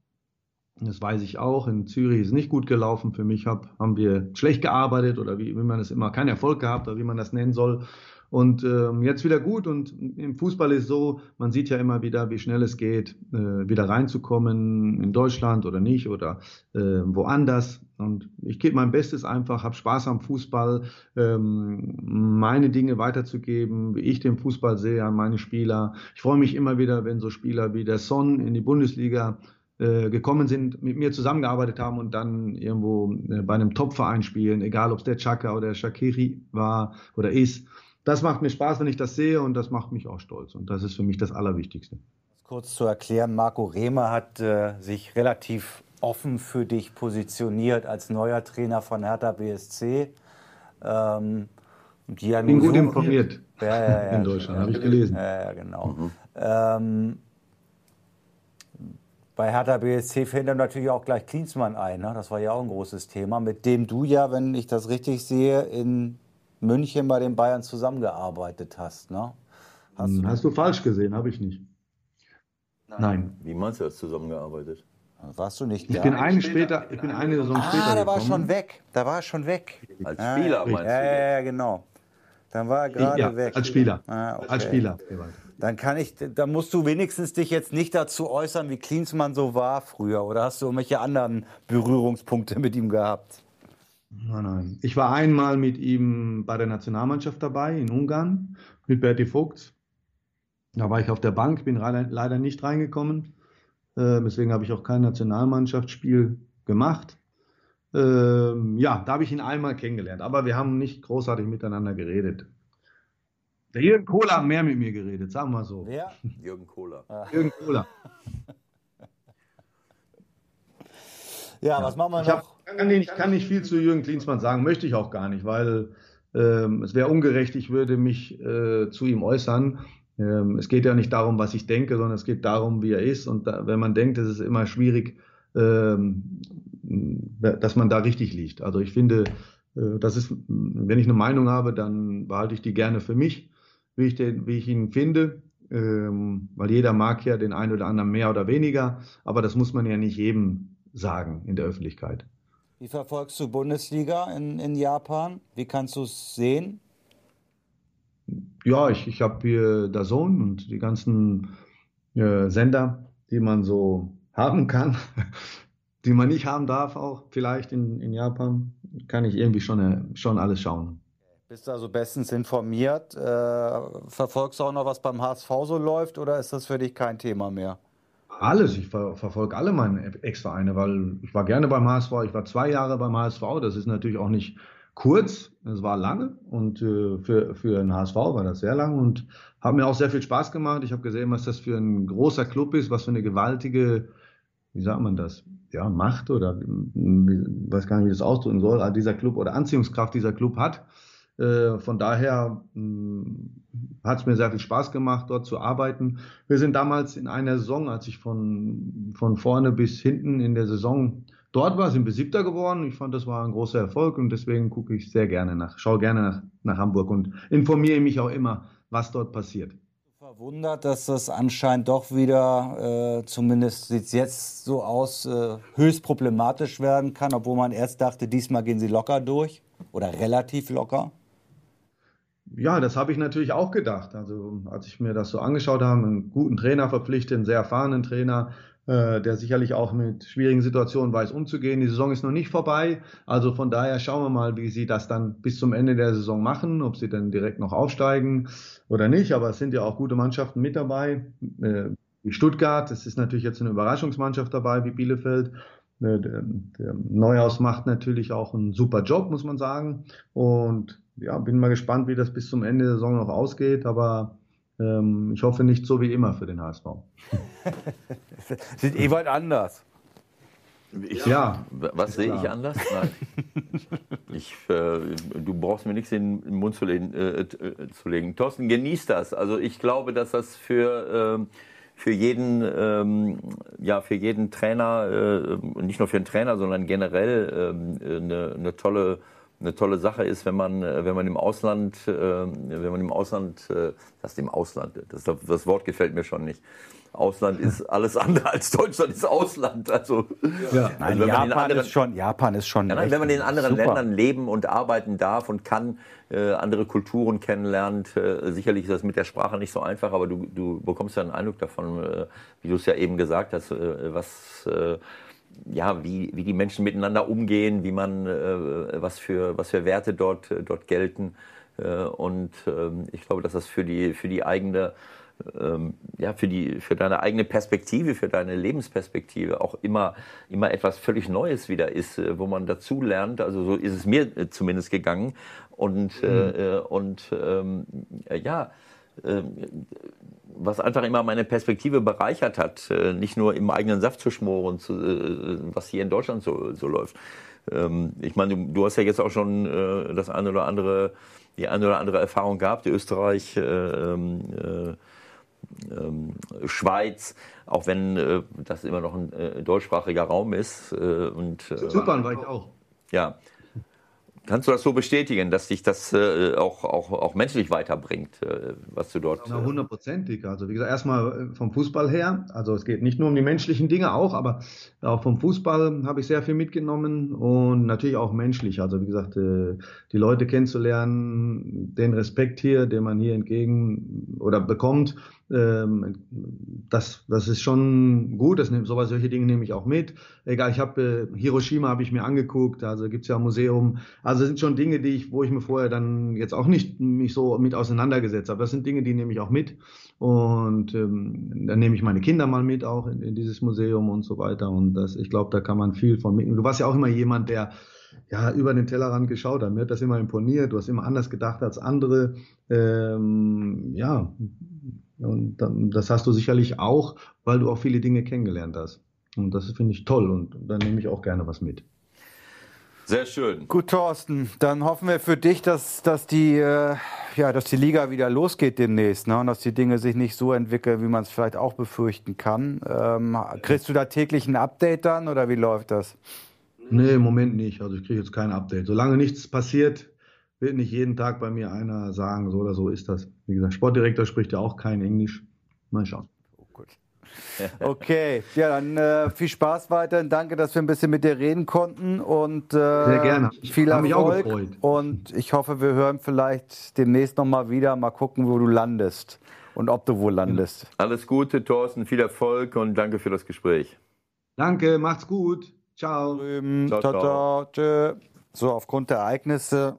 Das weiß ich auch. In Zürich ist es nicht gut gelaufen. Für mich hab, haben wir schlecht gearbeitet oder wie, wie man es immer, keinen Erfolg gehabt oder wie man das nennen soll. Und ähm, jetzt wieder gut. Und im Fußball ist so, man sieht ja immer wieder, wie schnell es geht, äh, wieder reinzukommen in Deutschland oder nicht oder äh, woanders. Und ich gebe mein Bestes einfach, habe Spaß am Fußball, ähm, meine Dinge weiterzugeben, wie ich den Fußball sehe an meine Spieler. Ich freue mich immer wieder, wenn so Spieler wie der Son in die Bundesliga äh, gekommen sind, mit mir zusammengearbeitet haben und dann irgendwo äh, bei einem Topverein spielen, egal ob es der Chaka oder der Shakiri war oder ist das macht mir Spaß, wenn ich das sehe und das macht mich auch stolz. Und das ist für mich das Allerwichtigste. Kurz zu erklären, Marco Rehmer hat äh, sich relativ offen für dich positioniert als neuer Trainer von Hertha BSC. Ähm, die ich bin gut informiert ja, ja, ja, in Deutschland, habe ich gelesen. Ja, genau. Mhm. Ähm, bei Hertha BSC fällt dann natürlich auch gleich Klinsmann ein. Ne? Das war ja auch ein großes Thema, mit dem du ja, wenn ich das richtig sehe, in München bei den Bayern zusammengearbeitet hast. Ne? Hast, hm, du, hast du falsch gesehen, habe ich nicht. Nein. Nein. Wie meinst du das zusammengearbeitet? Warst du nicht da? Ich bin eine später, ich bin eine Saison ah, später. Ah, da war schon weg. Da war schon weg. Als ah, Spieler meinst ja, du? Ja, ja, genau. Dann war er gerade ja, weg. Als Spieler. Ah, okay. Als Spieler. Dann kann ich, dann musst du wenigstens dich jetzt nicht dazu äußern, wie Klinsmann so war früher. Oder hast du irgendwelche anderen Berührungspunkte mit ihm gehabt? Nein, nein. Ich war einmal mit ihm bei der Nationalmannschaft dabei in Ungarn mit Berti Vogts. Da war ich auf der Bank, bin leider nicht reingekommen. Äh, deswegen habe ich auch kein Nationalmannschaftsspiel gemacht. Ähm, ja, da habe ich ihn einmal kennengelernt, aber wir haben nicht großartig miteinander geredet. Der Jürgen Kohler hat mehr mit mir geredet, sagen wir so. Wer? Jürgen Kohler. Jürgen Kohler. Ja, was machen wir ich noch? Kann, ich kann nicht viel zu Jürgen Klinsmann sagen, möchte ich auch gar nicht, weil ähm, es wäre ungerecht, ich würde mich äh, zu ihm äußern. Ähm, es geht ja nicht darum, was ich denke, sondern es geht darum, wie er ist. Und da, wenn man denkt, ist es immer schwierig, ähm, dass man da richtig liegt. Also ich finde, äh, das ist, wenn ich eine Meinung habe, dann behalte ich die gerne für mich, wie ich, den, wie ich ihn finde. Ähm, weil jeder mag ja den einen oder anderen mehr oder weniger, aber das muss man ja nicht jedem sagen in der Öffentlichkeit. Wie verfolgst du Bundesliga in, in Japan? Wie kannst du es sehen? Ja, ich, ich habe hier Dazone und die ganzen äh, Sender, die man so haben kann, die man nicht haben darf, auch vielleicht in, in Japan, kann ich irgendwie schon, äh, schon alles schauen. Bist du also bestens informiert? Äh, verfolgst du auch noch, was beim HSV so läuft oder ist das für dich kein Thema mehr? Alles, ich ver verfolge alle meine Ex-Vereine, weil ich war gerne beim HSV, ich war zwei Jahre beim HSV, das ist natürlich auch nicht kurz, es war lange und äh, für, für den HSV war das sehr lang und hat mir auch sehr viel Spaß gemacht. Ich habe gesehen, was das für ein großer Club ist, was für eine gewaltige, wie sagt man das, ja, Macht oder ich weiß gar nicht, wie das ausdrücken soll, dieser Club oder Anziehungskraft dieser Club hat. Äh, von daher hm, hat es mir sehr viel Spaß gemacht, dort zu arbeiten. Wir sind damals in einer Saison, als ich von, von vorne bis hinten in der Saison dort war, sind wir Siebter geworden. Ich fand, das war ein großer Erfolg und deswegen gucke ich sehr gerne nach, schaue gerne nach, nach Hamburg und informiere mich auch immer, was dort passiert. Verwundert, dass das anscheinend doch wieder, äh, zumindest sieht es jetzt so aus, äh, höchst problematisch werden kann, obwohl man erst dachte, diesmal gehen sie locker durch oder relativ locker. Ja, das habe ich natürlich auch gedacht. Also als ich mir das so angeschaut habe, einen guten Trainer verpflichtet, einen sehr erfahrenen Trainer, äh, der sicherlich auch mit schwierigen Situationen weiß umzugehen. Die Saison ist noch nicht vorbei. Also von daher schauen wir mal, wie sie das dann bis zum Ende der Saison machen, ob sie dann direkt noch aufsteigen oder nicht. Aber es sind ja auch gute Mannschaften mit dabei. Äh, wie Stuttgart, es ist natürlich jetzt eine Überraschungsmannschaft dabei, wie Bielefeld. Äh, der, Neuhaus macht natürlich auch einen super Job, muss man sagen. Und ja, bin mal gespannt, wie das bis zum Ende der Saison noch ausgeht, aber ähm, ich hoffe nicht so wie immer für den HSV. Sieht Ewald anders. Ich, ja. Was sehe ich anders? ich, äh, du brauchst mir nichts in den Mund zu legen, äh, äh, zu legen. Thorsten, genießt das. Also ich glaube, dass das für, äh, für, jeden, ähm, ja, für jeden Trainer, äh, nicht nur für den Trainer, sondern generell ähm, eine, eine tolle eine tolle Sache ist, wenn man, äh, wenn man im Ausland, äh, wenn man im Ausland, äh, das ist im Ausland, das, das Wort gefällt mir schon nicht. Ausland ist alles andere als Deutschland ist Ausland. Also, ja. also nein, Japan, anderen, ist schon, Japan ist schon. Ja, nein, wenn man in anderen super. Ländern leben und arbeiten darf und kann, äh, andere Kulturen kennenlernt, äh, sicherlich ist das mit der Sprache nicht so einfach, aber du, du bekommst ja einen Eindruck davon, äh, wie du es ja eben gesagt hast, was ja, wie, wie die Menschen miteinander umgehen, wie man, äh, was, für, was für Werte dort, dort gelten. Äh, und ähm, ich glaube, dass das für die, für die eigene, ähm, ja, für, die, für deine eigene Perspektive, für deine Lebensperspektive auch immer, immer etwas völlig Neues wieder ist, äh, wo man dazu lernt. Also so ist es mir äh, zumindest gegangen. Und, äh, mhm. äh, und ähm, ja, was einfach immer meine Perspektive bereichert hat, äh, nicht nur im eigenen Saft zu schmoren, äh, was hier in Deutschland so, so läuft. Ähm, ich meine, du, hast ja jetzt auch schon äh, das eine oder andere, die eine oder andere Erfahrung gehabt, Österreich, ähm, ähm, Schweiz, auch wenn das immer noch ein deutschsprachiger Raum ist. und, Zypern war ich auch. Ja, Kannst du das so bestätigen, dass dich das äh, auch, auch, auch menschlich weiterbringt, äh, was du dort. Ja, hundertprozentig. Also, wie gesagt, erstmal äh, vom Fußball her. Also, es geht nicht nur um die menschlichen Dinge auch, aber auch vom Fußball habe ich sehr viel mitgenommen und natürlich auch menschlich. Also, wie gesagt, äh, die Leute kennenzulernen, den Respekt hier, den man hier entgegen oder bekommt, das, das ist schon gut. Das, sowas, solche Dinge nehme ich auch mit. Egal, ich habe äh, Hiroshima habe ich mir angeguckt, also gibt's ja ein Museum. Also sind schon Dinge, die ich, wo ich mir vorher dann jetzt auch nicht mich so mit auseinandergesetzt habe. Das sind Dinge, die nehme ich auch mit. Und ähm, dann nehme ich meine Kinder mal mit auch in, in dieses Museum und so weiter. Und das, ich glaube, da kann man viel von mitnehmen. Du warst ja auch immer jemand, der ja, über den Tellerrand geschaut hat. Mir hat das immer imponiert. Du hast immer anders gedacht als andere. Ähm, ja, und das hast du sicherlich auch, weil du auch viele Dinge kennengelernt hast. Und das finde ich toll und da nehme ich auch gerne was mit. Sehr schön. Gut, Thorsten, dann hoffen wir für dich, dass, dass, die, äh, ja, dass die Liga wieder losgeht demnächst ne? und dass die Dinge sich nicht so entwickeln, wie man es vielleicht auch befürchten kann. Ähm, kriegst du da täglich ein Update dann oder wie läuft das? Nee, im Moment nicht. Also ich kriege jetzt kein Update. Solange nichts passiert, wird nicht jeden Tag bei mir einer sagen, so oder so ist das. Wie gesagt, Sportdirektor spricht ja auch kein Englisch. Mal schauen. Oh, gut. Okay, ja, dann äh, viel Spaß weiterhin. Danke, dass wir ein bisschen mit dir reden konnten und äh, Sehr gerne. viel Erfolg. Und ich hoffe, wir hören vielleicht demnächst nochmal wieder. Mal gucken, wo du landest und ob du wo landest. Alles Gute, Thorsten, viel Erfolg und danke für das Gespräch. Danke, macht's gut. Ciao. Ciao, ciao. ciao. ciao. So, aufgrund der Ereignisse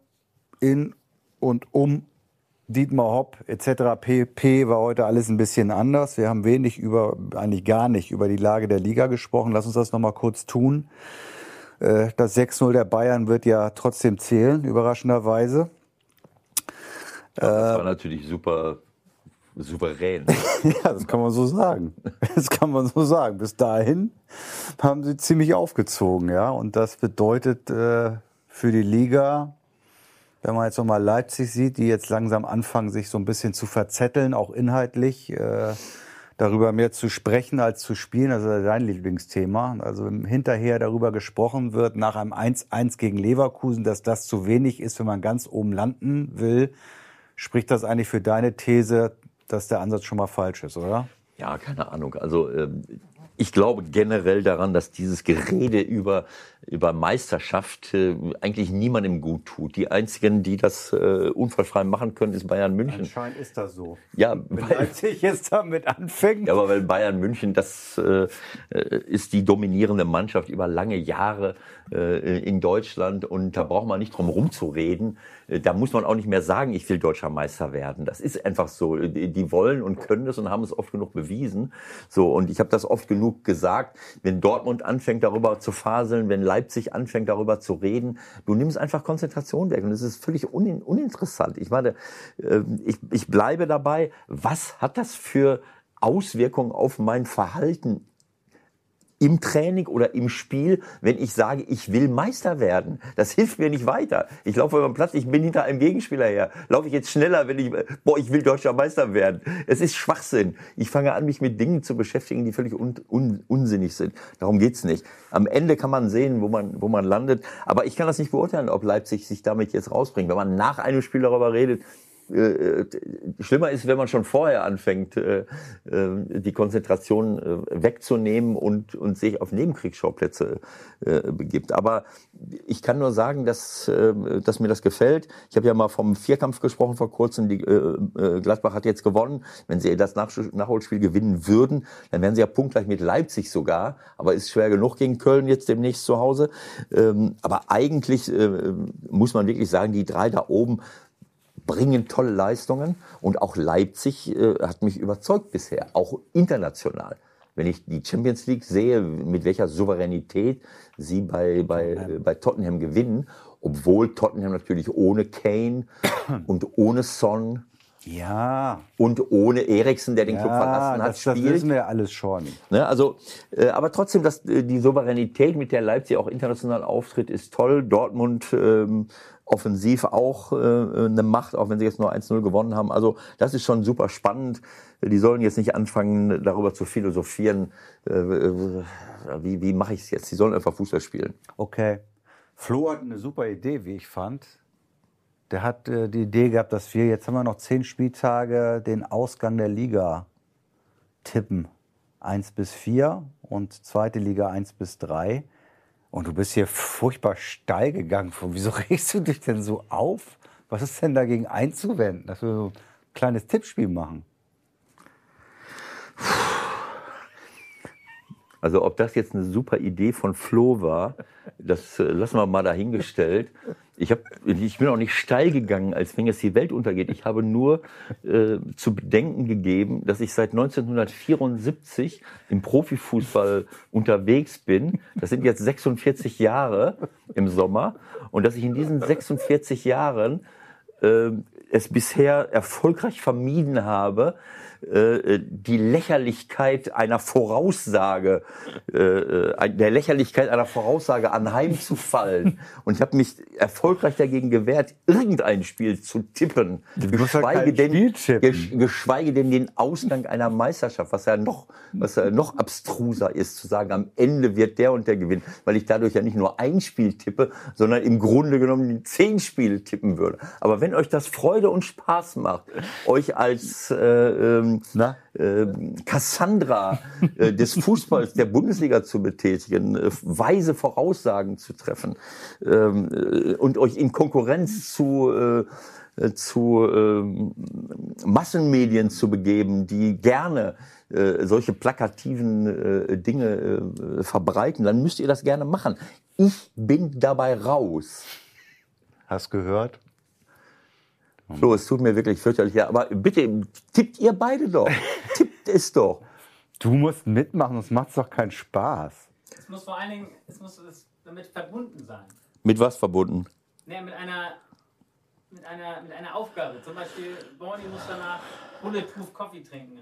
in und um Dietmar Hopp etc. pp. war heute alles ein bisschen anders. Wir haben wenig über, eigentlich gar nicht über die Lage der Liga gesprochen. Lass uns das nochmal kurz tun. Äh, das 6-0 der Bayern wird ja trotzdem zählen, überraschenderweise. Ja, das war natürlich super souverän. ja, das kann man so sagen. Das kann man so sagen. Bis dahin haben sie ziemlich aufgezogen, ja. Und das bedeutet äh, für die Liga, wenn man jetzt nochmal Leipzig sieht, die jetzt langsam anfangen, sich so ein bisschen zu verzetteln, auch inhaltlich, äh, darüber mehr zu sprechen als zu spielen. Das ist dein Lieblingsthema. Also hinterher darüber gesprochen wird, nach einem 1-1 gegen Leverkusen, dass das zu wenig ist, wenn man ganz oben landen will. Spricht das eigentlich für deine These, dass der Ansatz schon mal falsch ist, oder? Ja, keine Ahnung. Also ähm, ich glaube generell daran, dass dieses Gerede über, über Meisterschaft äh, eigentlich niemandem gut tut. Die einzigen, die das äh, unfallfrei machen können, ist Bayern München. Anscheinend ist das so. Ja, Wenn weil, Leipzig jetzt damit anfängt. Ja, aber weil Bayern München, das äh, ist die dominierende Mannschaft über lange Jahre äh, in Deutschland und da braucht man nicht drum rumzureden. Äh, da muss man auch nicht mehr sagen, ich will deutscher Meister werden. Das ist einfach so. Die wollen und können das und haben es oft genug bewiesen. So und ich habe das oft genug gesagt. Wenn Dortmund anfängt darüber zu faseln, wenn Leipzig anfängt darüber zu reden, du nimmst einfach Konzentration weg und es ist völlig unin uninteressant. Ich meine, ähm, ich, ich bleibe dabei. Was hat das für Auswirkungen auf mein Verhalten im Training oder im Spiel, wenn ich sage, ich will Meister werden. Das hilft mir nicht weiter. Ich laufe über den Platz, ich bin hinter einem Gegenspieler her. Laufe ich jetzt schneller, wenn ich, boah, ich will deutscher Meister werden. Es ist Schwachsinn. Ich fange an, mich mit Dingen zu beschäftigen, die völlig un, un, unsinnig sind. Darum geht's nicht. Am Ende kann man sehen, wo man, wo man landet. Aber ich kann das nicht beurteilen, ob Leipzig sich damit jetzt rausbringt. Wenn man nach einem Spiel darüber redet, äh, schlimmer ist, wenn man schon vorher anfängt, äh, äh, die Konzentration wegzunehmen und, und sich auf Nebenkriegsschauplätze begibt. Aber ich kann nur sagen, dass, dass mir das gefällt. Ich habe ja mal vom Vierkampf gesprochen vor kurzem. Die, Gladbach hat jetzt gewonnen. Wenn sie das Nachholspiel gewinnen würden, dann wären sie ja punktgleich mit Leipzig sogar. Aber ist schwer genug gegen Köln jetzt demnächst zu Hause. Ähm, aber eigentlich muss man wirklich sagen, die drei da oben bringen tolle Leistungen und auch Leipzig äh, hat mich überzeugt bisher, auch international. Wenn ich die Champions League sehe, mit welcher Souveränität sie bei, bei, äh, bei Tottenham gewinnen, obwohl Tottenham natürlich ohne Kane und ohne Son ja. Und ohne Eriksen, der den ja, Club verlassen hat, das, spielt. Das wissen wir alles schon. Ne, also, äh, aber trotzdem, dass äh, die Souveränität, mit der Leipzig auch international auftritt, ist toll. Dortmund ähm, offensiv auch äh, eine Macht, auch wenn sie jetzt nur 1-0 gewonnen haben. Also das ist schon super spannend. Die sollen jetzt nicht anfangen, darüber zu philosophieren, äh, wie, wie mache ich es jetzt. Die sollen einfach Fußball spielen. Okay. Flo hat eine super Idee, wie ich fand. Der hat äh, die Idee gehabt, dass wir, jetzt haben wir noch zehn Spieltage, den Ausgang der Liga tippen. 1 bis 4 und zweite Liga 1 bis 3. Und du bist hier furchtbar steil gegangen. Wieso regst du dich denn so auf? Was ist denn dagegen einzuwenden, dass wir so ein kleines Tippspiel machen? Also ob das jetzt eine super Idee von Flo war, das äh, lassen wir mal dahingestellt. Ich, hab, ich bin auch nicht steil gegangen, als wenn jetzt die Welt untergeht. Ich habe nur äh, zu bedenken gegeben, dass ich seit 1974 im Profifußball unterwegs bin. Das sind jetzt 46 Jahre im Sommer. Und dass ich in diesen 46 Jahren äh, es bisher erfolgreich vermieden habe, äh, die Lächerlichkeit einer Voraussage, äh, äh, der Lächerlichkeit einer Voraussage anheimzufallen. Und ich habe mich erfolgreich dagegen gewehrt, irgendein Spiel zu tippen. Geschweige, denn, geschweige denn den Ausgang einer Meisterschaft, was ja noch, was ja noch abstruser ist, zu sagen, am Ende wird der und der gewinnen, weil ich dadurch ja nicht nur ein Spiel tippe, sondern im Grunde genommen zehn Spiele tippen würde. Aber wenn euch das Freude und Spaß macht, euch als äh, ähm, äh, Cassandra äh, des Fußballs der Bundesliga zu betätigen, äh, weise Voraussagen zu treffen ähm, äh, und euch in Konkurrenz zu äh, zu äh, Massenmedien zu begeben, die gerne äh, solche plakativen äh, Dinge äh, verbreiten, dann müsst ihr das gerne machen. Ich bin dabei raus. Hast gehört? So, es tut mir wirklich fürchterlich. Ja, aber bitte, tippt ihr beide doch. tippt es doch. Du musst mitmachen, sonst macht es doch keinen Spaß. Es muss vor allen Dingen, es muss damit verbunden sein. Mit was verbunden? Nee, mit einer, mit einer, mit einer Aufgabe. Zum Beispiel, Borny muss danach Bulletproof Coffee trinken.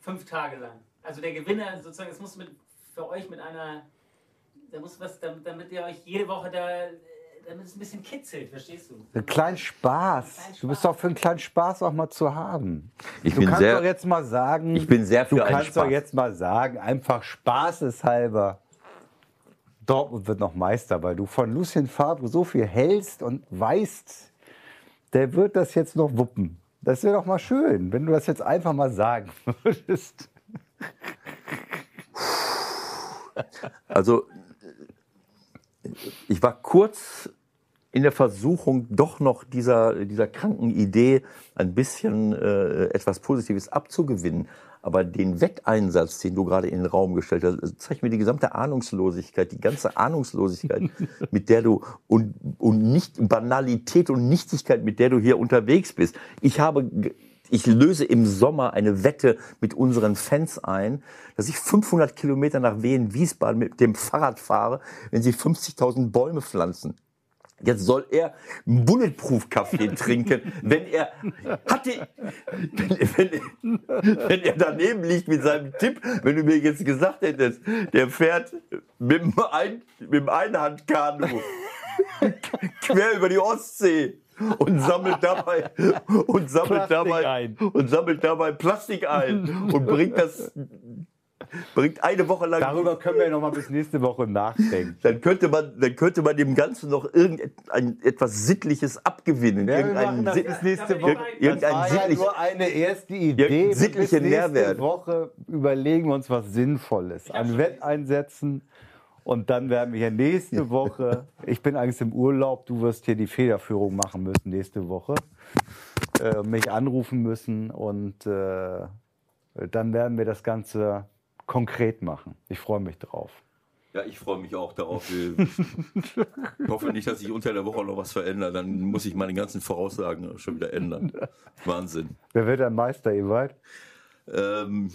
Fünf Tage lang. Also der Gewinner sozusagen, es muss mit, für euch mit einer, da muss was, damit, damit ihr euch jede Woche da damit es ein bisschen kitzelt, verstehst du? Ein kleinen Spaß. Kleinen Spaß. Du bist doch für einen kleinen Spaß auch mal zu haben. Ich du bin kannst sehr, doch jetzt mal sagen, ich bin sehr für du kannst doch jetzt mal sagen, einfach spaßeshalber. Dortmund wird noch Meister, weil du von Lucien Favre so viel hältst und weißt, der wird das jetzt noch wuppen. Das wäre doch mal schön, wenn du das jetzt einfach mal sagen würdest. Also, ich war kurz in der Versuchung, doch noch dieser, dieser kranken Idee ein bisschen äh, etwas Positives abzugewinnen. Aber den Wetteinsatz, den du gerade in den Raum gestellt hast, zeigt mir die gesamte Ahnungslosigkeit, die ganze Ahnungslosigkeit, mit der du und, und nicht Banalität und Nichtigkeit, mit der du hier unterwegs bist. Ich habe ich löse im Sommer eine Wette mit unseren Fans ein, dass ich 500 Kilometer nach Wien-Wiesbaden mit dem Fahrrad fahre, wenn sie 50.000 Bäume pflanzen. Jetzt soll er Bulletproof-Kaffee trinken, wenn er hatte, wenn, wenn, wenn, er daneben liegt mit seinem Tipp, wenn du mir jetzt gesagt hättest, der fährt mit dem, Ein, mit dem Einhandkanu quer über die Ostsee und sammelt dabei und sammelt Plastik dabei ein. und sammelt dabei Plastik ein und bringt das bringt eine Woche lang. Darüber können wir noch mal bis nächste Woche nachdenken. Dann könnte man, dann könnte man dem Ganzen noch irgendein etwas Sittliches abgewinnen. Ja, irgendein das bis nächste Woche. Irgendein das war ja nur eine erste Idee. Sittliche bis nächste Nährwert. Woche überlegen wir uns was Sinnvolles. Ein Wetteinsetzen. Und dann werden wir hier nächste Woche, ich bin eigentlich im Urlaub, du wirst hier die Federführung machen müssen nächste Woche, äh, mich anrufen müssen und äh, dann werden wir das Ganze konkret machen. Ich freue mich drauf. Ja, ich freue mich auch darauf. Ich hoffe nicht, dass sich unter der Woche noch was verändert. Dann muss ich meine ganzen Voraussagen schon wieder ändern. Wahnsinn. Wer wird der Meister, Ewald? Ähm,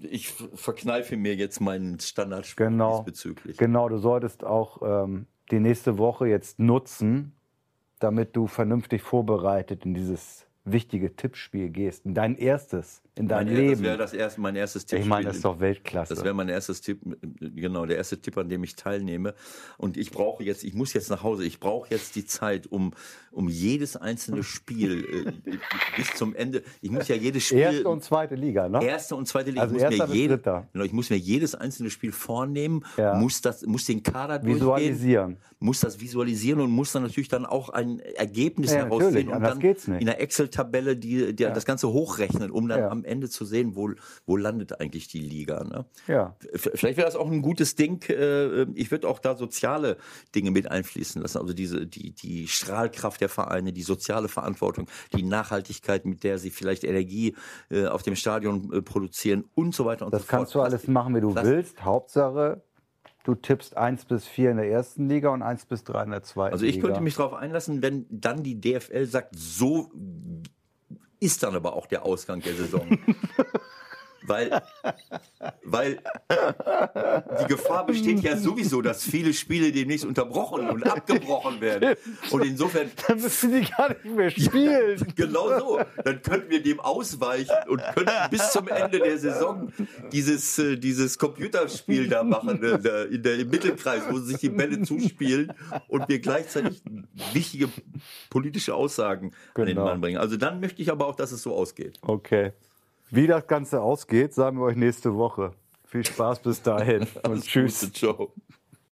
ich verkneife mir jetzt meinen Standardspruch genau, diesbezüglich. Genau, du solltest auch ähm, die nächste Woche jetzt nutzen, damit du vernünftig vorbereitet in dieses wichtige Tippspiel gehst, in dein erstes, in dein mein, Leben. Das wäre das erste, mein erstes Tippspiel. Ich meine, das ist doch Weltklasse. Das wäre mein erstes Tipp, genau, der erste Tipp, an dem ich teilnehme. Und ich brauche jetzt, ich muss jetzt nach Hause, ich brauche jetzt die Zeit, um, um jedes einzelne Spiel äh, bis zum Ende. Ich muss ja jedes Spiel. Erste und zweite Liga, ne? Erste und zweite Liga. Also ich, muss erster mir jede, Dritter. genau, ich muss mir jedes einzelne Spiel vornehmen, Ja. muss, das, muss den Kader Visualisieren. muss das visualisieren und muss dann natürlich dann auch ein Ergebnis Ja, herausziehen und dann geht's nicht. in der Excel-Tabelle die, die das Ganze hochrechnen, um dann Ja. am Ende zu sehen, wo, wo landet eigentlich die Liga. Ne? Ja. Vielleicht wäre das auch ein gutes Ding. äh, Ich würde auch da soziale Dinge mit einfließen lassen. Also diese, die, die Strahlkraft der Vereine, die soziale Verantwortung, die Nachhaltigkeit, mit der sie vielleicht Energie äh, auf dem Stadion äh, produzieren und so weiter und Das so fort. kannst du alles machen, wie du Plastik- willst. Hauptsache, du tippst 1 bis 4 in der ersten Liga und 1 bis 3 in der zweiten Also ich Liga. könnte mich darauf einlassen, wenn dann die DFL sagt, so ist dann aber auch der Ausgang der Saison. weil, weil die Gefahr besteht ja sowieso, dass viele Spiele demnächst unterbrochen und abgebrochen werden. Und insofern Dann müssen die gar nicht mehr spielen. Genau so. Dann könnten wir dem ausweichen und könnten bis zum Ende der Saison dieses, äh, dieses Computerspiel da machen, äh, da in der, im Mittelkreis, wo sich die Bälle zuspielen und wir gleichzeitig wichtige politische Aussagen an den Genau. Mann bringen. Also dann möchte ich aber auch, dass es so ausgeht. Okay. Wie das Ganze ausgeht, sagen wir euch nächste Woche. Viel Spaß bis dahin und tschüss. Gute, ciao.